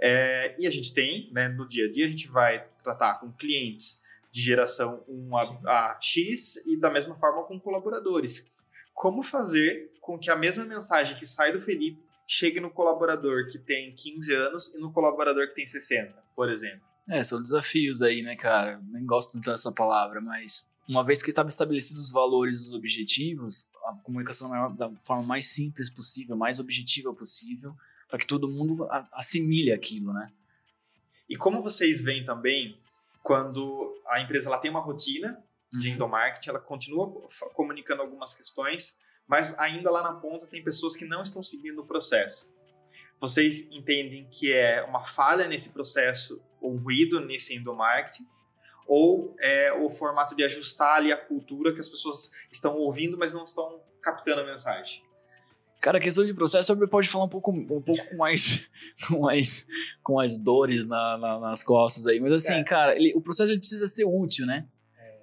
É, e a gente tem, né, no dia a dia, a gente vai tratar com clientes de geração 1 a, a X e da mesma forma com colaboradores. Como fazer com que a mesma mensagem que sai do Felipe chegue no colaborador que tem 15 anos e no colaborador que tem 60, por exemplo? É, são desafios aí, né, cara? Nem gosto tanto dessa palavra, mas uma vez que estavam estabelecidos os valores e os objetivos, a comunicação da forma mais simples possível, mais objetiva possível, para que todo mundo assimile aquilo, né? E como vocês veem também, quando a empresa ela tem uma rotina de Uhum. endomarketing, ela continua comunicando algumas questões, mas ainda lá na ponta tem pessoas que não estão seguindo o processo. Vocês entendem que é uma falha nesse processo, ou um ruído nesse endomarketing, ou é o formato de ajustar ali a cultura que as pessoas estão ouvindo, mas não estão captando a mensagem? Cara, a questão de processo, eu pode falar um pouco, um pouco com mais, com mais, com mais dores na- na- nas costas aí, mas assim, É. cara, ele- o processo ele precisa ser útil, né?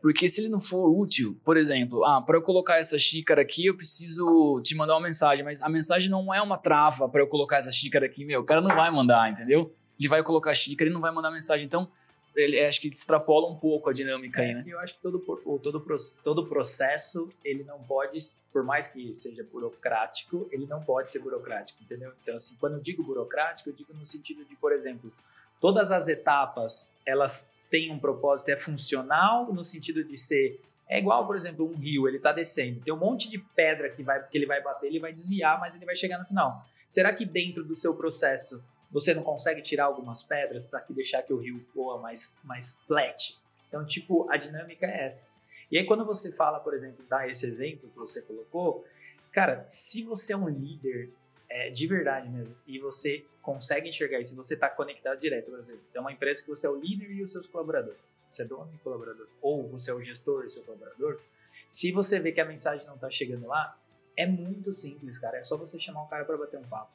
Porque se ele não for útil, por exemplo, ah, para eu colocar essa xícara aqui, eu preciso te mandar uma mensagem, mas a mensagem não é uma trava para eu colocar essa xícara aqui, meu. O cara não vai mandar, entendeu? Ele vai colocar a xícara e não vai mandar mensagem. Então, ele acho que extrapola um pouco a dinâmica aí, né? Eu acho que todo, todo, todo processo, ele não pode, por mais que seja burocrático, ele não pode ser burocrático, entendeu? Então, assim, quando eu digo burocrático, eu digo no sentido de, por exemplo, todas as etapas, elas tem um propósito, é funcional no sentido de ser. É igual, por exemplo, um rio, ele está descendo, tem um monte de pedra que, vai, que ele vai bater, ele vai desviar, mas ele vai chegar no final. Será que dentro do seu processo você não consegue tirar algumas pedras para que deixar que o rio voa mais, mais flat? Então, tipo, a dinâmica é essa. E aí, quando você fala, por exemplo, dá esse exemplo que você colocou, cara, se você é um líder é, de verdade mesmo. E você consegue enxergar isso, você está conectado direto, por exemplo, tem uma empresa que você é o líder e os seus colaboradores, você é dono e colaborador, ou você é o gestor e seu colaborador, se você vê que a mensagem não está chegando lá, é muito simples, cara, é só você chamar um cara para bater um papo.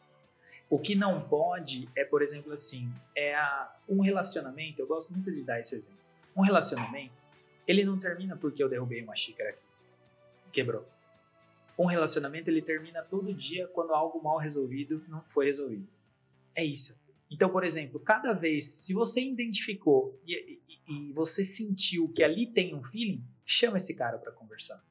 O que não pode é, por exemplo, assim, é a, um relacionamento, eu gosto muito de dar esse exemplo, um relacionamento, ele não termina porque eu derrubei uma xícara aqui, quebrou. Um relacionamento, ele termina todo dia quando algo mal resolvido não foi resolvido. É isso. Então, por exemplo, cada vez, se você identificou e, e, e você sentiu que ali tem um feeling, chama esse cara para conversar.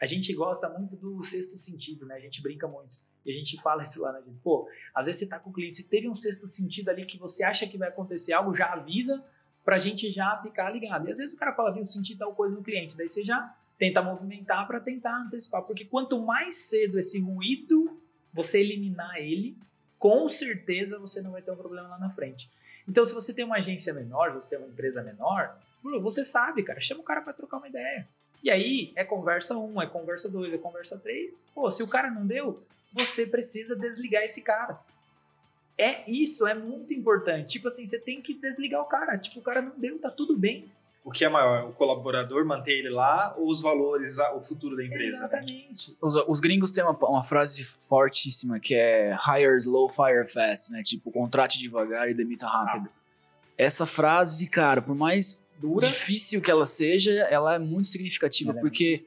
A gente gosta muito do sexto sentido, né? A gente brinca muito. E a gente fala isso lá na gente. Pô, às vezes você tá com o cliente, você teve um sexto sentido ali que você acha que vai acontecer algo, já avisa pra gente já ficar ligado. E às vezes o cara fala, viu, senti tal coisa no cliente. Daí você já tenta movimentar para tentar antecipar. Porque quanto mais cedo esse ruído você eliminar ele, com certeza você não vai ter um problema lá na frente. Então, se você tem uma agência menor, você tem uma empresa menor, você sabe, cara, chama o cara para trocar uma ideia. E aí é conversa 1, um, é conversa 2, é conversa 3. Pô, se o cara não deu, você precisa desligar esse cara. É isso, é muito importante. Tipo assim, você tem que desligar o cara. Tipo, o cara não deu, tá tudo bem o que é maior, o colaborador manter ele lá ou os valores, o futuro da empresa? Né? Exatamente. Né? Os, os, gringos têm uma, uma, frase fortíssima que é hire slow, fire fast, né? Tipo, contrate devagar e demita rápido. Ah. Essa frase, cara, por mais Dura. difícil que ela seja, ela é muito significativa, porque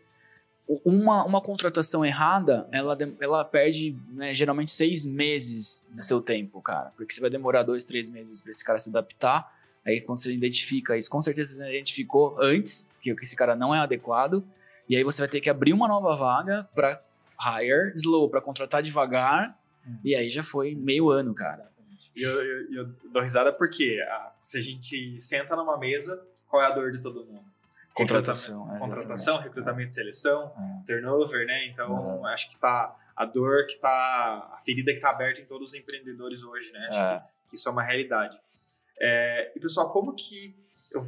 é muito... uma, uma contratação errada, ela, ela perde né, geralmente seis meses do seu tempo, cara. Porque você vai demorar dois, três meses para esse cara se adaptar Aí quando você identifica isso, com certeza você identificou antes que esse cara não é adequado. E aí você vai ter que abrir uma nova vaga para hire slow, para contratar devagar. Hum. E aí já foi meio ano, cara. Exatamente. E eu, eu, eu, dou risada porque ah, se a gente senta numa mesa, qual é a dor de todo mundo? Contratação. É, contratação, recrutamento e seleção, é. turnover, né? Então, acho que tá a dor que tá, a ferida que tá aberta em todos os empreendedores hoje, né? Acho é. que, que isso é uma realidade. É, e pessoal, como que eu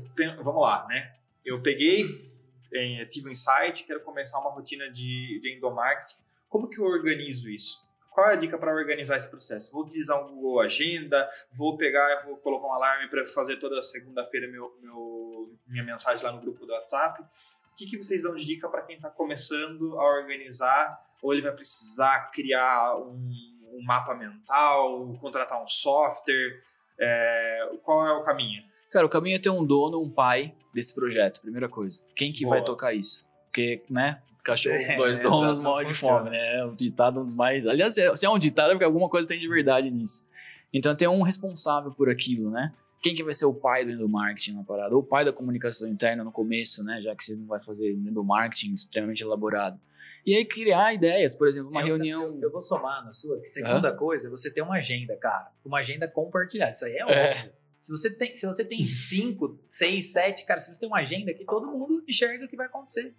vamos lá, né? Eu peguei, é, tive um insight, quero começar uma rotina de, de endomarketing. Como que eu organizo isso? Qual é a dica para organizar esse processo? Vou utilizar um Google Agenda, vou pegar, vou colocar um alarme para fazer toda segunda-feira meu, meu, minha mensagem lá no grupo do WhatsApp. O que, que vocês dão de dica para quem está começando a organizar? Ou ele vai precisar criar um, um mapa mental, contratar um software? É, qual é o caminho? Cara, o caminho é ter um dono, um pai desse projeto, primeira coisa. Quem que Boa. vai tocar isso? Porque, né, cachorro com dois é, donos morre de fome, né? O ditado é um dos mais... Aliás, se é um ditado é porque alguma coisa tem de verdade nisso. Então tem um responsável por aquilo, né? Quem que vai ser o pai do marketing na parada? Ou o pai da comunicação interna no começo, né? Já que você não vai fazer marketing extremamente elaborado. E aí criar ideias, por exemplo, uma eu, reunião. Eu, vou somar na sua. Que segunda uhum. coisa, você tem uma agenda, cara. Uma agenda compartilhada. Isso aí é, é. óbvio. Se você tem, se você tem cinco, seis, sete, cara, se você tem uma agenda que todo mundo enxerga o que vai acontecer.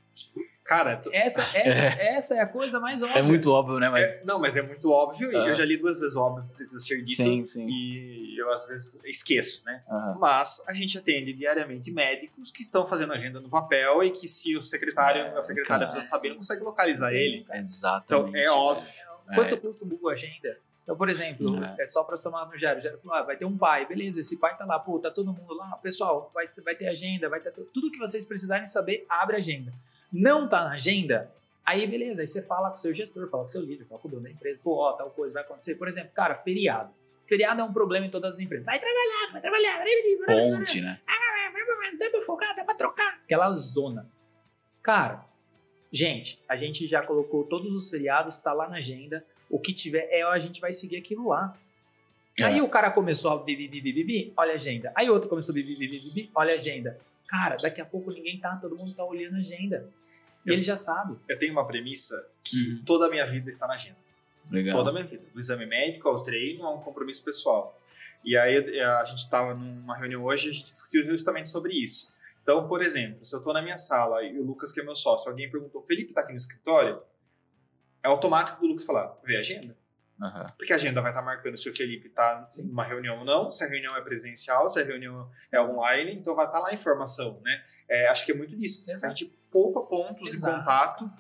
Cara, tu... essa, essa, é. essa é a coisa mais óbvia. É muito óbvio, né? Mas... É, não, mas é muito óbvio e eu já li duas vezes óbvio precisa ser dito. Sim, sim. E eu às vezes esqueço, né? Mas a gente atende diariamente médicos que estão fazendo agenda no papel e que se o secretário, é, a secretária precisa saber, não consegue localizar ele. Exatamente. Então é óbvio. Quanto é. custa o Google Agenda? Então, por exemplo, é, é só para somar no Jairo. O Jairo falou: ah, vai ter um pai, beleza, esse pai tá lá, pô, tá todo mundo lá, pessoal, vai, vai ter agenda, vai ter tudo que vocês precisarem saber, abre a agenda. Não tá na agenda? Aí, beleza, aí você fala com o seu gestor, fala com o seu líder, fala com o dono da empresa, pô, ó, tal coisa vai acontecer. Por exemplo, cara, feriado. Feriado é um problema em todas as empresas. Vai trabalhar, vai trabalhar. Ponte, né? Dá pra focar, dá pra trocar. Aquela zona. Cara, gente, a gente já colocou todos os feriados, tá lá na agenda. O que tiver, é a gente vai seguir aquilo lá. É. Aí o cara começou a bibi, bibi, bibi, olha a agenda. Aí outro começou a bibi, bibi, bibi, olha a agenda. Cara, daqui a pouco ninguém tá, todo mundo tá olhando a agenda. E Eu- ele já sabe. Eu tenho uma premissa que Uhum. toda a minha vida está na agenda. Legal. Toda a minha vida. Do exame médico ao treino, a um compromisso pessoal. E aí eh, a gente estava numa reunião hoje e a gente discutiu justamente sobre isso. Então, por exemplo, se eu estou na minha sala e o Lucas, que é meu sócio, alguém perguntou, Felipe está aqui no escritório, é automático do Lucas falar, vê a agenda. Aham. Porque a agenda vai estar marcando se o Felipe está em uma reunião ou não, se a reunião é presencial, se a reunião é online, então vai estar lá a informação, né? É, acho que é muito disso. A Exato. gente poupa pontos Exato. de contato,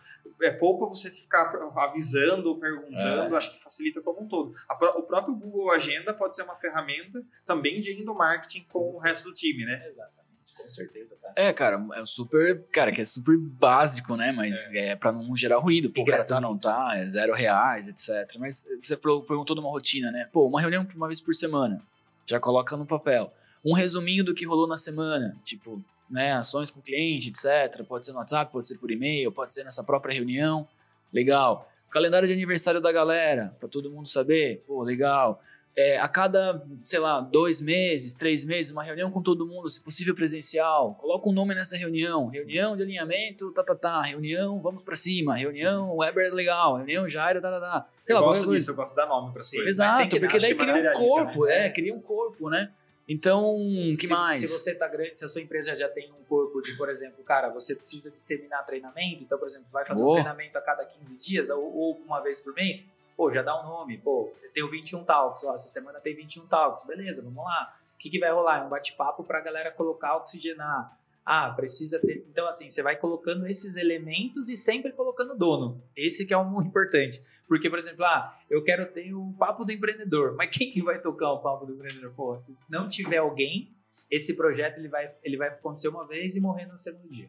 é, poupa você ficar avisando ou perguntando, É. acho que facilita como um todo. A pró- o próprio Google Agenda pode ser uma ferramenta também de endomarketing Sim. com o resto do time, né? Exatamente, com certeza, cara. É, cara, é super. Cara, que é super básico, né? Mas é, pra não gerar ruído. Pô, o cara tá, não tá, é zero reais, etc. Mas você per- perguntou de uma rotina, né? Pô, uma reunião uma vez por semana. Já coloca no papel. Um resuminho do que rolou na semana. Tipo, né? Ações com cliente, etc. Pode ser no WhatsApp, pode ser por e-mail, pode ser nessa própria reunião. Legal. Calendário de aniversário da galera, pra todo mundo saber. Pô, legal. É, a cada, sei lá, dois meses, três meses, uma reunião com todo mundo, se possível presencial. Coloca um nome nessa reunião. Reunião de alinhamento, tá, tá, tá. Reunião, vamos pra cima. Reunião, Weber é legal. Reunião, Jairo, tá, tá, tá. Sei eu lá, gosto disso, eu gosto de dar nome para as coisas. Exato, que porque daí cria um materializa, corpo, né? é, cria um corpo, né? Então, que se, mais? Se você tá grande, se a sua empresa já tem um corpo de, por exemplo, cara, você precisa disseminar treinamento, então, por exemplo, vai fazer um treinamento a cada 15 dias ou, ou uma vez por mês, pô, já dá um nome, pô, eu tenho 21 talks, ó, essa semana tem 21 talks, beleza, vamos lá. O que, que vai rolar? É um bate-papo pra galera colocar, oxigenar. Ah, precisa ter. Então, assim, você vai colocando esses elementos e sempre colocando dono. Esse que é o muito importante. Porque, por exemplo, ah, eu quero ter o papo do empreendedor. Mas quem que vai tocar o papo do empreendedor? Pô, se não tiver alguém, esse projeto ele vai, ele vai acontecer uma vez e morrer no segundo dia.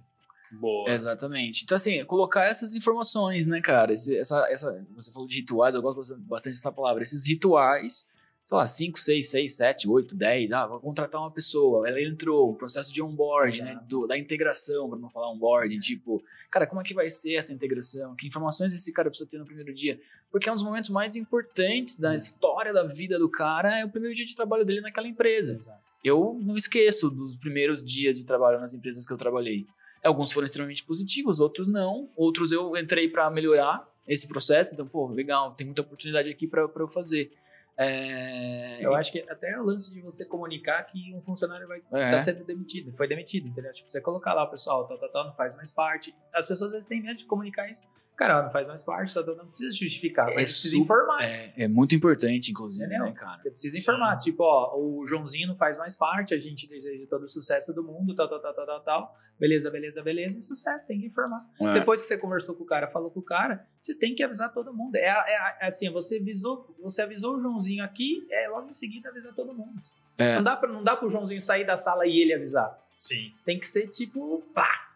Boa. Exatamente. Então, assim, colocar essas informações, né, cara? Esse- essa, essa, você falou de rituais, eu gosto bastante- dessa palavra. Esses rituais, sei lá, 5, 6, 6, 7, 8, 10. Ah, vou contratar uma pessoa, ela entrou, o processo de onboard, né? Exato. do- da integração, para não falar onboarding, tipo, cara, como é que vai ser essa integração? Que informações esse cara precisa ter no primeiro dia? Porque é um dos momentos mais importantes da história da vida do cara, é o primeiro dia de trabalho dele naquela empresa. Eu não esqueço dos primeiros dias de trabalho nas empresas que eu trabalhei. Alguns foram extremamente positivos, outros não. Outros eu entrei para melhorar esse processo. Então, pô, legal, tem muita oportunidade aqui para eu fazer. É... Eu acho que até o lance de você comunicar que um funcionário vai estar É. sendo demitido, foi demitido, entendeu? Tipo, você colocar lá, pessoal, tal, tal, tal, não faz mais parte. As pessoas às vezes têm medo de comunicar isso. Cara, não faz mais parte, tal, não precisa justificar, É mas precisa super- informar. É, é muito importante, inclusive, Entendeu? né, cara? Você precisa informar, tipo, ó, o Joãozinho não faz mais parte, a gente deseja todo o sucesso do mundo, tal, tal, tal, tal, tal, tal. Beleza, beleza, beleza, e sucesso, tem que informar. É. Depois que você conversou com o cara, falou com o cara, você tem que avisar todo mundo. É, é é assim, você avisou, você avisou o Joãozinho aqui, é logo em seguida avisar todo mundo. É. Não dá pra, não dá pro Joãozinho sair da sala e ele avisar. Sim. Tem que ser tipo, pá.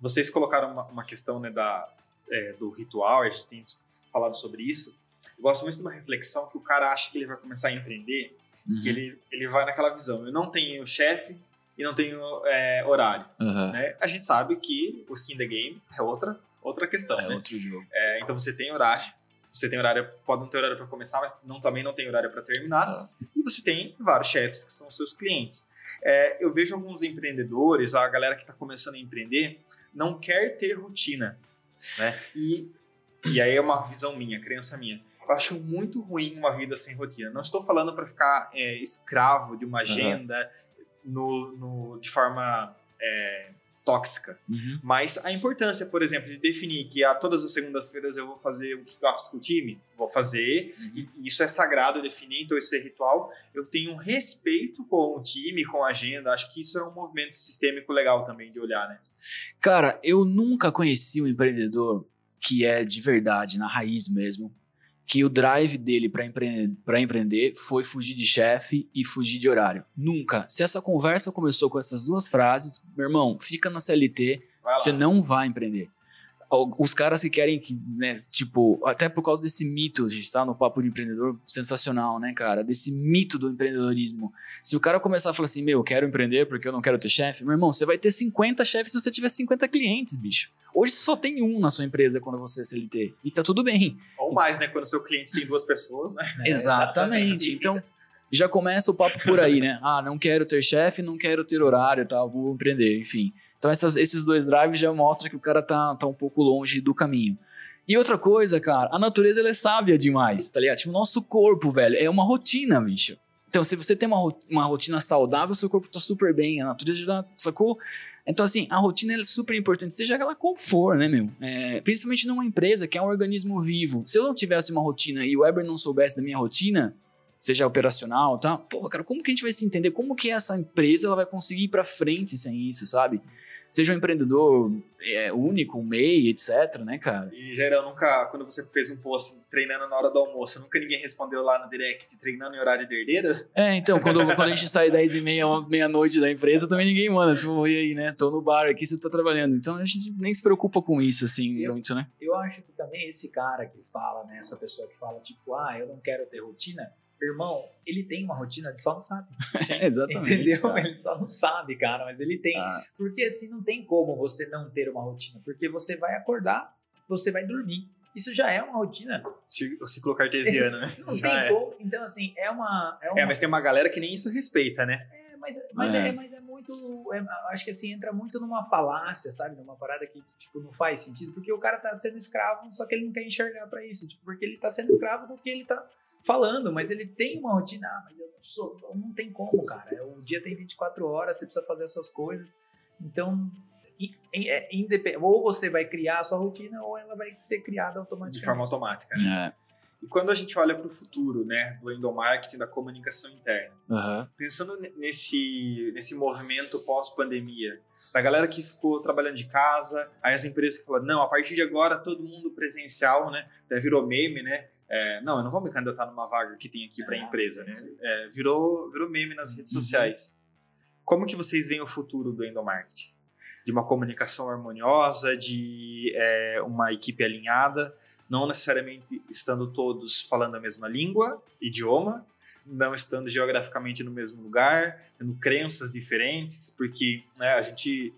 Vocês colocaram uma, uma questão né, da, é, do ritual, a gente tem falado sobre isso. Eu gosto muito de uma reflexão que o cara acha que ele vai começar a empreender, Uhum. que ele, ele vai naquela visão. Eu não tenho chefe e não tenho é, horário. Aham. né? A gente sabe que o skin the game é outra, outra questão. É né? outro jogo. É, então você tem horário. Você tem horário, pode não ter horário para começar, mas não, também não tem horário para terminar. Tá. E você tem vários chefes que são seus clientes. É, eu vejo alguns empreendedores, a galera que está começando a empreender, não quer ter rotina. Né? E, e aí é uma visão minha, crença minha. Eu acho muito ruim uma vida sem rotina. Não estou falando para ficar é, escravo de uma agenda no, no- de forma é, tóxica. Uhum. Mas a importância, por exemplo, de definir que a todas as segundas-feiras eu vou fazer um kickoff com o time, vou fazer, e e isso é sagrado definir, então isso é ritual. Eu tenho um respeito com o time, com a agenda, acho que isso é um movimento sistêmico legal também de olhar, né? Cara, eu nunca conheci um empreendedor que é de verdade, na raiz mesmo, que o drive dele para empre pra empreender foi fugir de chefe e fugir de horário. Nunca. Se essa conversa começou com essas duas frases, meu irmão, fica na CLT, você não vai empreender. os caras que querem que, né, tipo, até por causa desse mito, a gente tá no papo de empreendedor sensacional, né, cara? Desse mito do empreendedorismo. Se o cara começar a falar assim, meu, eu quero empreender porque eu não quero ter chefe, meu irmão, você vai ter 50 chefes se você tiver 50 clientes, bicho. Hoje você só tem um na sua empresa quando você é CLT. E tá tudo bem. Mais, né? Quando o seu cliente tem duas pessoas, né? Exatamente. Então, já começa o papo por aí, né? Ah, não quero ter chefe, não quero ter horário, tá? Vou empreender, enfim. Então essas, esses dois drives já mostram que o cara tá, tá um pouco longe do caminho. E outra coisa, cara, a natureza ela é sábia demais, tá ligado? Tipo, o nosso corpo, velho, é uma rotina, bicho. Então, se você tem uma, uma rotina saudável, seu corpo tá super bem, a natureza já sacou? Então, assim, a rotina é super importante, seja ela qual for, né, meu? É, principalmente numa empresa que é um organismo vivo. Se eu não tivesse uma rotina e o Weber não soubesse da minha rotina, seja operacional, tá? Pô, cara, como que a gente vai se entender? Como que essa empresa ela vai conseguir ir para frente sem isso, sabe? Seja um empreendedor é, único, um MEI, etc, né, cara? E, geral, nunca, quando você fez um post treinando na hora do almoço, nunca ninguém respondeu lá no direct treinando em horário de herdeira? É, então, quando, quando a gente sai 10 e meia, 11, meia-noite da empresa, também ninguém manda, tipo, e aí, né, tô no bar aqui, você tá trabalhando. Então, a gente nem se preocupa com isso, assim, eu, muito, né? Eu acho que também esse cara que fala, né, essa pessoa que fala, tipo, ah, eu não quero ter rotina, Irmão, ele tem uma rotina, ele só não sabe. Sim, exatamente. Entendeu? Cara. Ele só não sabe, cara, mas ele tem. Ah. Porque assim, não tem como você não ter uma rotina. Porque você vai acordar, você vai dormir. Isso já é uma rotina. O ciclo cartesiano, né? não tem é. como. Então, assim, é uma, é uma. É, mas tem uma galera que nem isso respeita, né? É, mas, mas, é. é mas é muito. É, acho que assim, entra muito numa falácia, sabe? Numa parada que, tipo, não faz sentido. Porque o cara tá sendo escravo, só que ele não quer enxergar para isso. Tipo, porque ele tá sendo escravo do que ele tá falando, mas ele tem uma rotina. Ah, mas eu não sou. Não tem como, cara. O dia tem 24 horas, você precisa fazer essas coisas. Então, é, ou você vai criar a sua rotina, ou ela vai ser criada automaticamente. De forma automática, né? É. E quando a gente olha para o futuro, né, do endomarketing, da comunicação interna, uhum. pensando nesse, nesse movimento pós-pandemia, da galera que ficou trabalhando de casa, aí as empresas que falaram, não, a partir de agora todo mundo presencial, né, até virou meme, né, é, não, eu não vou me candidatar numa vaga que tem aqui para a ah, empresa, né? É, virou, virou meme nas redes uhum. sociais. Como que vocês veem o futuro do endomarketing? De uma comunicação harmoniosa, de é, uma equipe alinhada, não necessariamente estando todos falando a mesma língua, idioma, não estando geograficamente no mesmo lugar, tendo crenças diferentes, porque né, a gente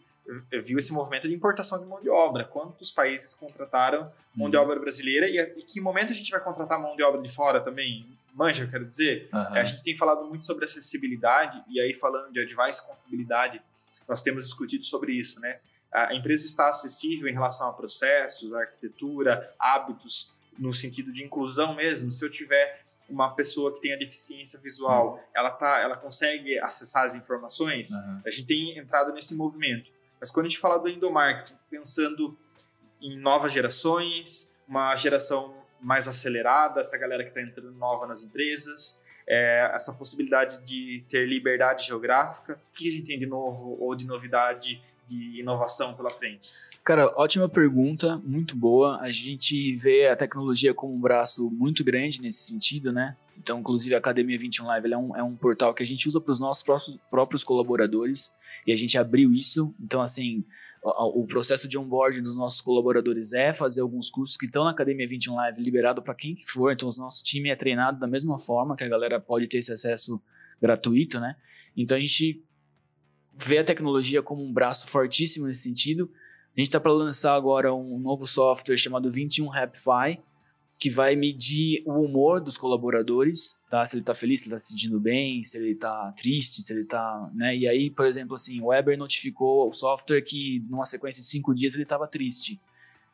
viu esse movimento de importação de mão de obra. Quantos países contrataram mão de uhum. obra brasileira e, e que momento a gente vai contratar mão de obra de fora também? Manja, eu quero dizer. Uhum. A gente tem falado muito sobre acessibilidade e aí falando de advice contabilidade, nós temos discutido sobre isso, né? A empresa está acessível em relação a processos, a arquitetura, hábitos, no sentido de inclusão mesmo. Se eu tiver uma pessoa que tenha deficiência visual, uhum. ela tá, ela consegue acessar as informações. Uhum. A gente tem entrado nesse movimento. Mas quando a gente fala do endomarketing, pensando em novas gerações, uma geração mais acelerada, essa galera que está entrando nova nas empresas, é, essa possibilidade de ter liberdade geográfica, o que a gente tem de novo ou de novidade, de inovação pela frente? Cara, ótima pergunta, muito boa. A gente vê a tecnologia como um braço muito grande nesse sentido, né? Então, inclusive, a Academia 21 Live é um, é um portal que a gente usa para os nossos próprios, próprios colaboradores e a gente abriu isso. Então, assim, o, o processo de onboarding dos nossos colaboradores é fazer alguns cursos que estão na Academia 21 Live liberado para quem for. Então, o nosso time é treinado da mesma forma que a galera pode ter esse acesso gratuito, né? Então, a gente vê a tecnologia como um braço fortíssimo nesse sentido. A gente está para lançar agora um novo software chamado 21 Rapify, que vai medir o humor dos colaboradores, tá? Se ele tá feliz, se ele tá se sentindo bem, se ele tá triste, se ele tá, né? E aí, por exemplo, assim, o Weber notificou o software que numa sequência de cinco dias ele estava triste.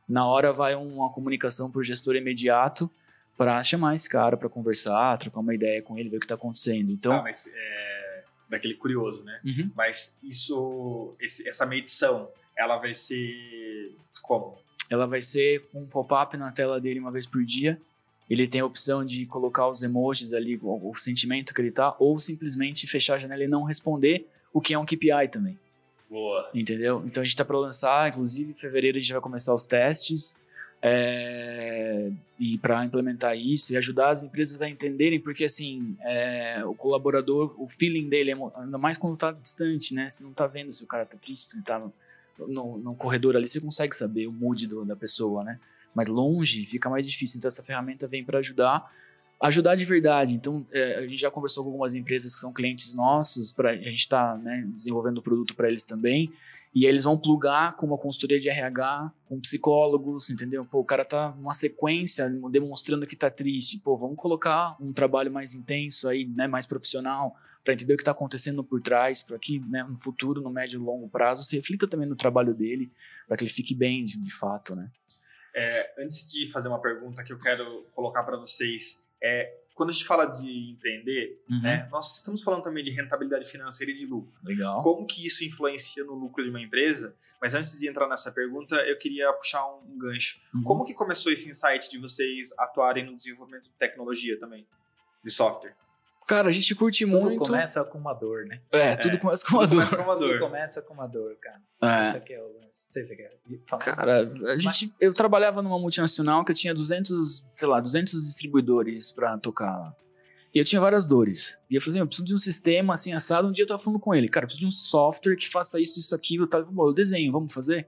Na hora vai uma comunicação por gestor imediato para chamar esse cara para conversar, trocar uma ideia com ele, ver o que tá acontecendo. Então, ah, mas é daquele curioso, né? Uhum. Mas isso, esse, essa medição, ela vai ser como? Ela vai ser um pop-up na tela dele uma vez por dia. Ele tem a opção de colocar os emojis ali, o, o sentimento que ele tá, ou simplesmente fechar a janela e não responder, o que é um KPI também. Boa. Entendeu? Então a gente tá para lançar, inclusive em fevereiro a gente vai começar os testes. É, e para implementar isso e ajudar as empresas a entenderem, porque assim, é, o colaborador, o feeling dele, é, ainda mais quando tá distante, né? Você não tá vendo se o cara tá triste, se ele tá no, no corredor ali, você consegue saber o mood do, da pessoa, né? Mas longe fica mais difícil. Então essa ferramenta vem para ajudar, ajudar de verdade. Então é, a gente já conversou com algumas empresas que são clientes nossos, pra, a gente está né, desenvolvendo o produto para eles também. E eles vão plugar com uma consultoria de RH, com psicólogos, entendeu? Pô, o cara tá numa sequência demonstrando que tá triste. Pô, vamos colocar um trabalho mais intenso aí, né, mais profissional, para entender o que está acontecendo por trás, para que né, no futuro, no médio e longo prazo, se reflita também no trabalho dele, para que ele fique bem de, de fato, né? É, antes de fazer uma pergunta que eu quero colocar para vocês, é, quando a gente fala de empreender, uhum. né, nós estamos falando também de rentabilidade financeira e de lucro. Legal. Como que isso influencia no lucro de uma empresa? Mas antes de entrar nessa pergunta, eu queria puxar um, gancho. Uhum. Como que começou esse insight de vocês atuarem no desenvolvimento de tecnologia também, de software? Cara, a gente curte tudo muito. Tudo começa com uma dor, né? É, tudo é, começa com uma tudo dor. Começa com uma dor. Tudo começa com uma dor, cara. É. Isso aqui é o lance. Não sei se você quer falar. Cara, a gente, eu trabalhava numa multinacional que eu tinha 200, sei lá, 200 distribuidores pra tocar lá. E eu tinha várias dores. E eu falei assim, eu preciso de um sistema assim, assado. Um dia eu tava falando com ele, cara, eu preciso de um software que faça isso, isso, aquilo. Tá? Bom, eu desenho, vamos fazer?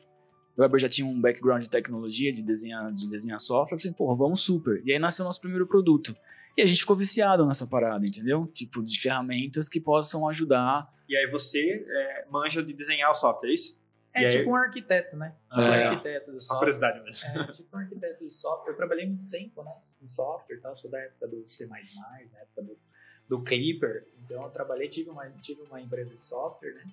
O Weber já tinha um background de tecnologia, de desenhar, de desenhar software. Eu falei, porra, vamos super. E aí nasceu o nosso primeiro produto. E a gente ficou viciado nessa parada, entendeu? Tipo, de ferramentas que possam ajudar. E aí você é, manja de desenhar o software, é isso? É e tipo aí... um arquiteto, né? Tipo é. um arquiteto do software. Uma curiosidade mesmo. É, tipo um arquiteto de software. Eu trabalhei muito tempo, né? Em software e tal. Sou da época do C++, na época do, do Clipper. Então eu trabalhei, tive uma, tive uma empresa de software, né?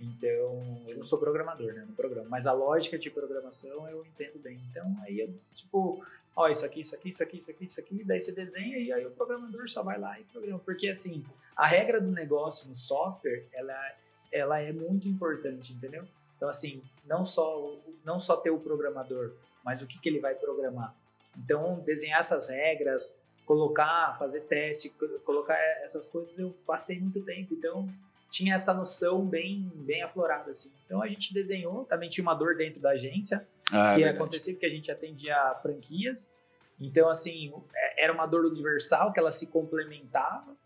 Então, eu não sou programador, né, no programa, mas a lógica de programação eu entendo bem. Então, aí eu, tipo, ó, isso aqui, isso aqui, isso aqui, isso aqui, isso aqui, daí você desenha e aí o programador só vai lá e programa. Porque, assim, a regra do negócio no software, ela, ela é muito importante, entendeu? Então, assim, não só, não só ter o programador, mas o que, que ele vai programar. Então, desenhar essas regras, colocar, fazer teste, colocar essas coisas, eu passei muito tempo. Então, tinha essa noção bem, bem aflorada, assim. Então a gente desenhou, também tinha uma dor dentro da agência, ah, que é acontecia porque a gente atendia franquias. Então, assim, é, era uma dor universal que ela se complementava.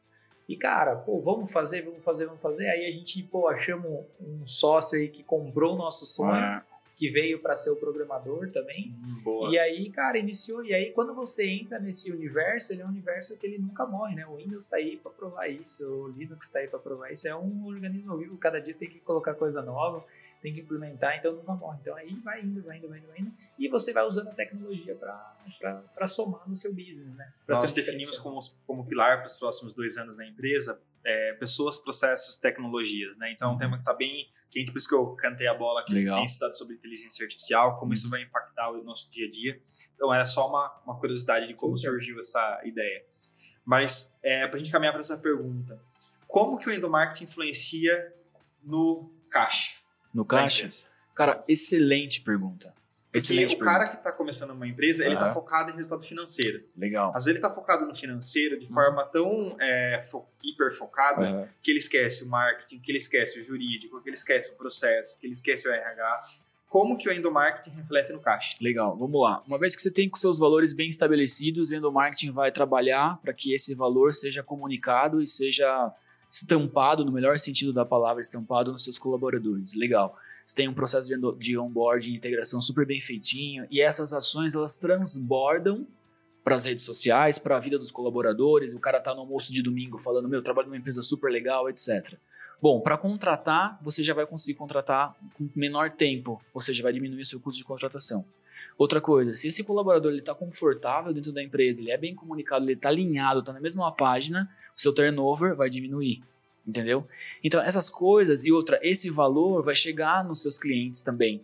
E, cara, pô, vamos fazer, vamos fazer, vamos fazer. Aí a gente, pô, achamos um sócio aí que comprou o nosso sonho. Ah que veio para ser o programador também. Hum, boa. E aí, cara, iniciou. E aí, quando você entra nesse universo, ele é um universo que ele nunca morre, né? O Windows está aí para provar isso, o Linux está aí para provar isso. É um organismo vivo, cada dia tem que colocar coisa nova, tem que implementar, então nunca morre. Então aí vai indo, vai indo, vai indo, vai indo. E você vai usando a tecnologia para somar no seu business, né? Pra Nós definimos como, como pilar para os próximos dois anos na empresa é, pessoas, processos, tecnologias, né? Então é um uhum. tema que está bem quente, por isso que eu cantei a bola que Legal. tem estudado sobre inteligência artificial, como isso vai impactar o nosso dia a dia. Então era só uma, uma curiosidade de como Super. surgiu essa ideia. Mas é, para a gente caminhar para essa pergunta, como que o endomarketing influencia no caixa? No caixa? Cara, excelente pergunta. Excelente Porque o cara que está começando uma empresa, ele está focado em resultado financeiro. Legal. Às vezes ele está focado no financeiro de uhum. forma tão é, fo hiper focada que ele esquece o marketing, que ele esquece o jurídico, que ele esquece o processo, que ele esquece o RH. Como que o endomarketing reflete no caixa? Legal, vamos lá. Uma vez que você tem com seus valores bem estabelecidos, o endomarketing vai trabalhar para que esse valor seja comunicado e seja estampado, no melhor sentido da palavra, estampado nos seus colaboradores. Legal. Você tem um processo de onboarding, integração super bem feitinho, e essas ações elas transbordam para as redes sociais, para a vida dos colaboradores. O cara tá no almoço de domingo falando: Meu, trabalho numa empresa super legal, etc. Bom, para contratar, você já vai conseguir contratar com menor tempo, ou seja, vai diminuir o seu custo de contratação. Outra coisa, se esse colaborador está confortável dentro da empresa, ele é bem comunicado, ele está alinhado, está na mesma página, o seu turnover vai diminuir entendeu? Então, essas coisas e outra, esse valor vai chegar nos seus clientes também.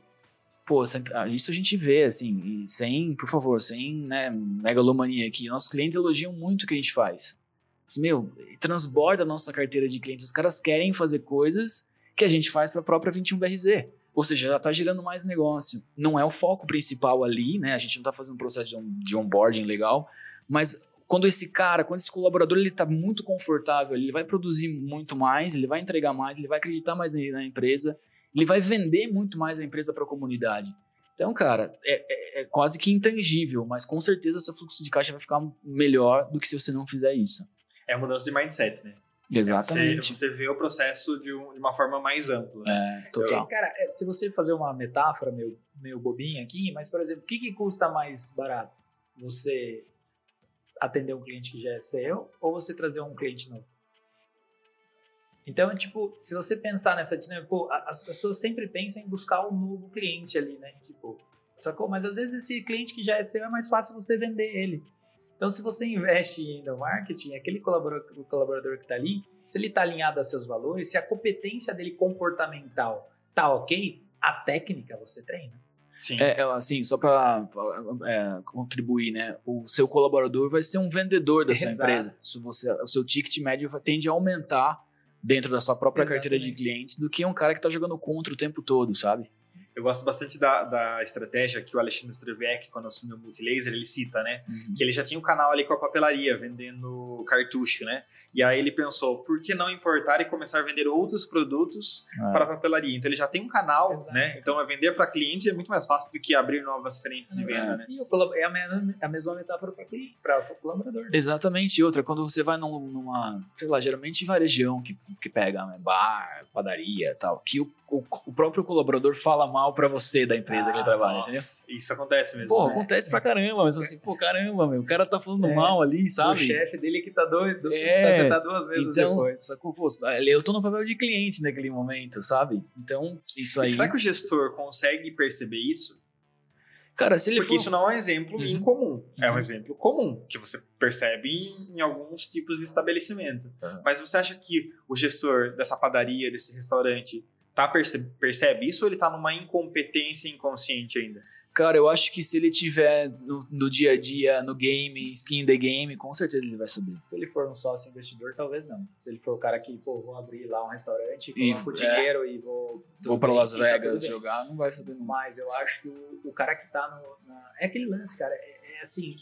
Pô, isso a gente vê, assim, sem, por favor, sem né, megalomania aqui. Nossos clientes elogiam muito o que a gente faz. Mas, meu, transborda a nossa carteira de clientes. Os caras querem fazer coisas que a gente faz para a própria 21BRZ. Ou seja, já está gerando mais negócio. Não é o foco principal ali, né? A gente não está fazendo um processo de onboarding legal, mas quando esse cara, quando esse colaborador ele está muito confortável, ele vai produzir muito mais, ele vai entregar mais, ele vai acreditar mais na empresa, ele vai vender muito mais a empresa para a comunidade. Então, cara, é, é, é, quase que intangível, mas com certeza seu fluxo de caixa vai ficar melhor do que se você não fizer isso. É a mudança de mindset, né? Exatamente. Você, você vê o processo de, um- de uma forma mais ampla. É, total. Cara, é, se você fazer uma metáfora meio, meio bobinha aqui, mas, por exemplo, o que, que custa mais barato? Você atender um cliente que já é seu ou você trazer um cliente novo? Então, tipo, se você pensar nessa dinâmica, pô, as pessoas sempre pensam em buscar um novo cliente ali, né? Tipo, sacou? Mas às vezes esse cliente que já é seu é mais fácil você vender ele. Então, se você investe em no marketing, aquele colaborador, colaborador que está ali, se ele está alinhado a seus valores, se a competência dele comportamental tá ok, a técnica você treina. Sim. É, é, assim, só para contribuir, né? O seu colaborador vai ser um vendedor da sua Exato. empresa. Se você, o seu ticket médio vai- tende a aumentar dentro da sua própria carteira de Exatamente. clientes do que um cara que tá jogando contra o tempo todo, sabe? Eu gosto bastante da, da estratégia que o Alexandre Strevec, quando assumiu o Multilaser, ele cita, né? Uhum. Que ele já tinha um canal ali com a papelaria, vendendo cartucho, né? E aí ele pensou, por que não importar e começar a vender outros produtos Ah. para a papelaria? Então ele já tem um canal, Exato. né? Então é vender para cliente é muito mais fácil do que abrir novas frentes de venda, né? E o colab- é a, me- a mesma metáfora para cliente, para o colaborador. Exatamente. E outra, quando você vai num- numa, sei lá, geralmente varejão que, que pega né, bar, padaria e tal, que o, o, o próprio colaborador fala mal pra você da empresa que ele trabalha, entendeu? Nossa, isso acontece mesmo. Pô, né? acontece pra caramba, mas assim, pô, caramba, meu, o cara tá falando É. mal ali, O sabe? chefe dele que tá doido, É. tá sentado duas vezes Então, depois. Pô, eu tô no papel de cliente naquele momento, sabe? Então, isso aí. será que o gestor consegue perceber isso? Cara, se ele Porque for. isso não é um exemplo Uhum. incomum. É um Uhum. exemplo comum, que você percebe em, em alguns tipos de estabelecimento. Uhum. Mas você acha que o gestor dessa padaria, desse restaurante, tá perce- percebe isso ou ele tá numa incompetência inconsciente ainda? Cara, eu acho que se ele tiver no, no dia a dia, no game, skin in the game, com certeza ele vai saber. Se ele for um sócio investidor, talvez não. Se ele for o cara que, pô, vou abrir lá um restaurante, E- coloco dinheiro e vou... Vou bem, Las tá Vegas bem. jogar, não vai saber nunca. Mas eu acho que o, o cara que tá no. na- é aquele lance, cara. É, é assim.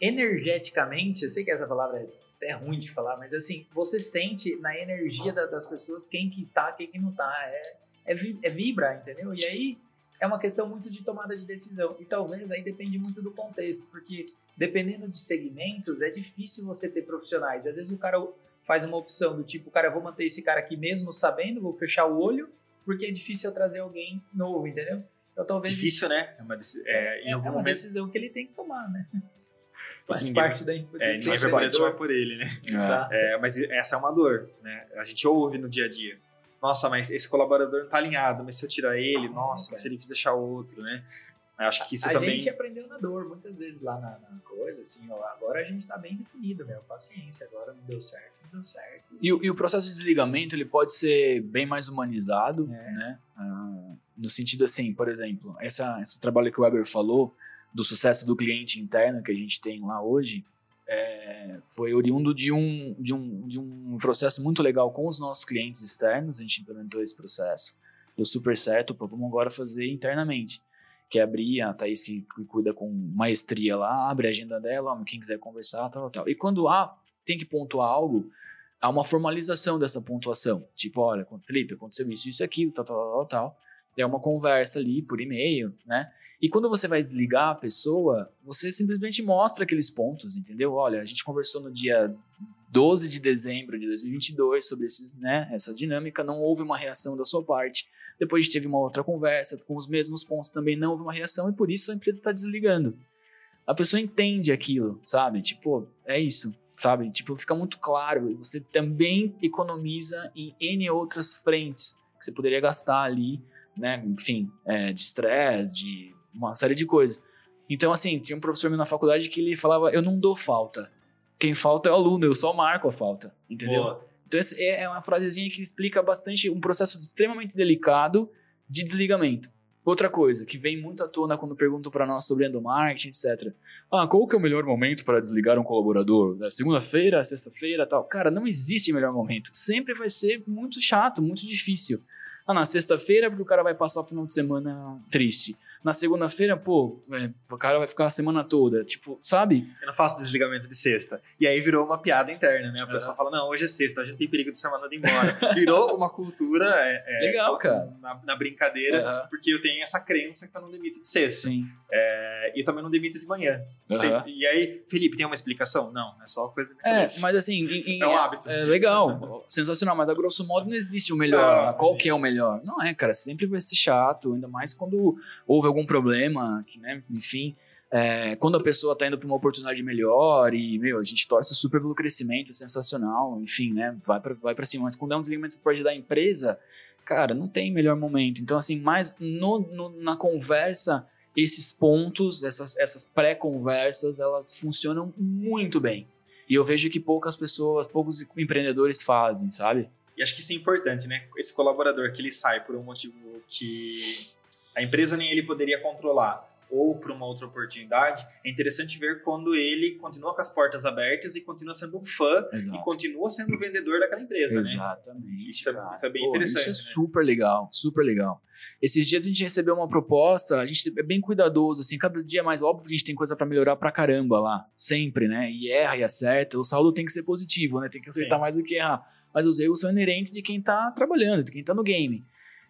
Energeticamente, eu sei que essa palavra é até ruim de falar, mas assim, você sente na energia da- das pessoas quem que tá, quem que não tá. É, é, é vibra, entendeu? E aí é uma questão muito de tomada de decisão. E talvez aí depende muito do contexto, porque dependendo de segmentos, é difícil você ter profissionais. E às vezes o cara faz uma opção do tipo, cara, eu vou manter esse cara aqui mesmo sabendo, vou fechar o olho, porque é difícil eu trazer alguém novo, entendeu? Então talvez isso Difícil, né? É uma, deci- é, em é, algum é uma momento. decisão que ele tem que tomar, né? Faz ninguém- parte da É, decisão ninguém vai poder tomar por ele, né? Exato. É, mas essa é uma dor, né? A gente ouve no dia a dia. Nossa, mas esse colaborador não tá alinhado, mas se eu tirar ele, nossa, cara. se ele deixar outro, né? Eu acho que isso a também. gente aprendeu na dor muitas vezes lá na, na coisa, assim, ó, agora a gente tá bem definido, meu, paciência, agora não deu certo, não deu certo. E, o- e o processo de desligamento ele pode ser bem mais humanizado, É. né? Ah, no sentido assim, por exemplo, essa, esse trabalho que o Weber falou do sucesso do cliente interno que a gente tem lá hoje é, foi oriundo de um, de, um, de um processo muito legal com os nossos clientes externos. A gente implementou esse processo, deu super certo. Pô, vamos agora fazer internamente. Que é abrir, a Thaís que, que cuida com maestria lá, abre a agenda dela, quem quiser conversar, tal, tal. E quando há, tem que pontuar algo, há uma formalização dessa pontuação. Tipo, olha, Felipe, aconteceu isso, isso, aquilo, tal, tal, tal, tal. É uma conversa ali por e-mail, né? E quando você vai desligar a pessoa, você simplesmente mostra aqueles pontos, entendeu? Olha, a gente conversou no dia 12 de dezembro de 2022 sobre esses, né, essa dinâmica, não houve uma reação da sua parte. Depois a gente teve uma outra conversa com os mesmos pontos, também não houve uma reação e por isso a empresa está desligando. A pessoa entende aquilo, sabe? Tipo, é isso, sabe? Tipo, fica muito claro. Você também economiza em N outras frentes que você poderia gastar ali, né? Enfim, é, de estresse, de uma série de coisas. Então, assim, tinha um professor meu na faculdade que ele falava: Eu não dou falta. Quem falta é o aluno, eu só marco a falta. Entendeu? Boa. Então, essa é é uma frasezinha que explica bastante um processo extremamente delicado de desligamento. Outra coisa que vem muito à tona quando perguntam para nós sobre endomarketing, etc. Ah, qual que é o melhor momento para desligar um colaborador? É segunda-feira, sexta-feira, tal. Cara, não existe melhor momento. Sempre vai ser muito chato, muito difícil. Ah, na sexta-feira, porque o cara vai passar o final de semana triste. Na segunda-feira, pô, é, o cara vai ficar a semana toda. Tipo, sabe? Eu não faço desligamento de sexta. E aí virou uma piada interna, né? A pessoa fala, não, hoje é sexta, a gente tem perigo de ser mandado embora. Virou uma cultura é, é, Legal, cara. Na, na brincadeira, Uhum. porque eu tenho essa crença que eu não demito de sexta. Sim. É, e também não demito de manhã. Uhum. E aí, Felipe, tem uma explicação? Não, é só coisa da minha É, cabeça. mas assim, em- em- É um hábito. É legal, sensacional, mas a grosso modo não existe o melhor. Qual que é o melhor? Não é, cara, sempre vai ser chato, ainda mais quando houve algum problema, que, né, enfim. é, quando a pessoa tá indo pra uma oportunidade melhor e, meu, a gente torce super pelo crescimento, é sensacional, enfim, né, vai pra, vai cima. Mas quando é um desligamento que pode dar empresa, cara, não tem melhor momento. Então, assim, mais no, no- na conversa, esses pontos, essas, essas pré-conversas, elas funcionam muito bem. E eu vejo que poucas pessoas, poucos empreendedores fazem, sabe? E acho que isso é importante, né? Esse colaborador que ele sai por um motivo que a empresa nem ele poderia controlar ou por uma outra oportunidade, é interessante ver quando ele continua com as portas abertas e continua sendo um fã e Exato. continua sendo vendedor daquela empresa, né? Exatamente. Isso é- isso é bem Pô, interessante, Isso é né? super legal, super legal. Esses dias a gente recebeu uma proposta, a gente é bem cuidadoso, assim, cada dia é mais óbvio que a gente tem coisa pra melhorar pra caramba lá, sempre, né? E erra e acerta, o saldo tem que ser positivo, né? Tem que acertar Sim. mais do que errar. Mas os erros são inerentes de quem tá trabalhando, de quem tá no game.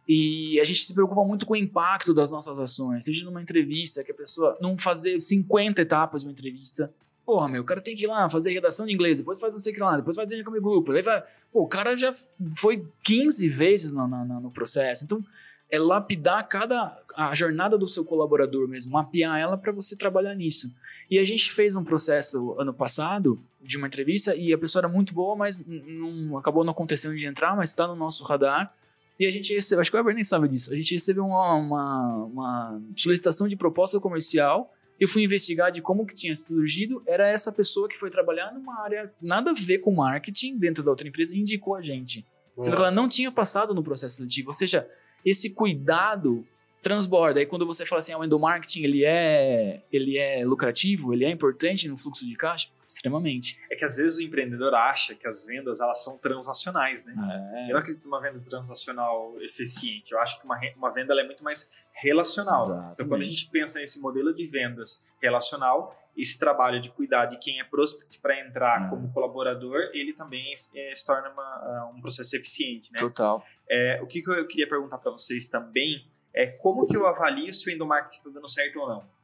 E a gente se preocupa muito com o impacto das nossas ações, seja numa entrevista, que a pessoa não fazer 50 etapas de uma entrevista. Porra, meu, o cara tem que ir lá fazer redação de inglês, depois faz não sei o que lá, depois faz comigo grupo, daí vai. Pô, o cara já foi 15 vezes no, no, no processo. Então, é lapidar cada a jornada do seu colaborador mesmo, mapear ela para você trabalhar nisso. E a gente fez um processo ano passado de uma entrevista e a pessoa era muito boa, mas não acabou não acontecendo de entrar, mas está no nosso radar. E a gente recebeu, acho que o Ever nem sabe disso, a gente recebeu uma, uma, uma solicitação de proposta comercial. Eu fui investigar de como que tinha surgido. Era essa pessoa que foi trabalhar numa área nada a ver com marketing dentro da outra empresa e indicou a gente. Sendo que ela não tinha passado no processo seletivo. Ou seja, esse cuidado transborda. Aí quando você fala assim, ah, o endomarketing ele é, ele é lucrativo, ele é importante no fluxo de caixa, extremamente. É que às vezes o empreendedor acha que as vendas elas são transacionais, né? É, Eu não acredito numa venda transacional eficiente. Eu acho que uma, uma venda ela é muito mais relacional. Exatamente. Então, quando a gente pensa nesse modelo de vendas relacional, esse trabalho de cuidar de quem é prospect para entrar Ah. como colaborador, ele também é, se torna uma, ah, um processo eficiente, né? total. É, o que, que eu queria perguntar para vocês também é como que eu avalio se o endomarketing está dando certo ou não?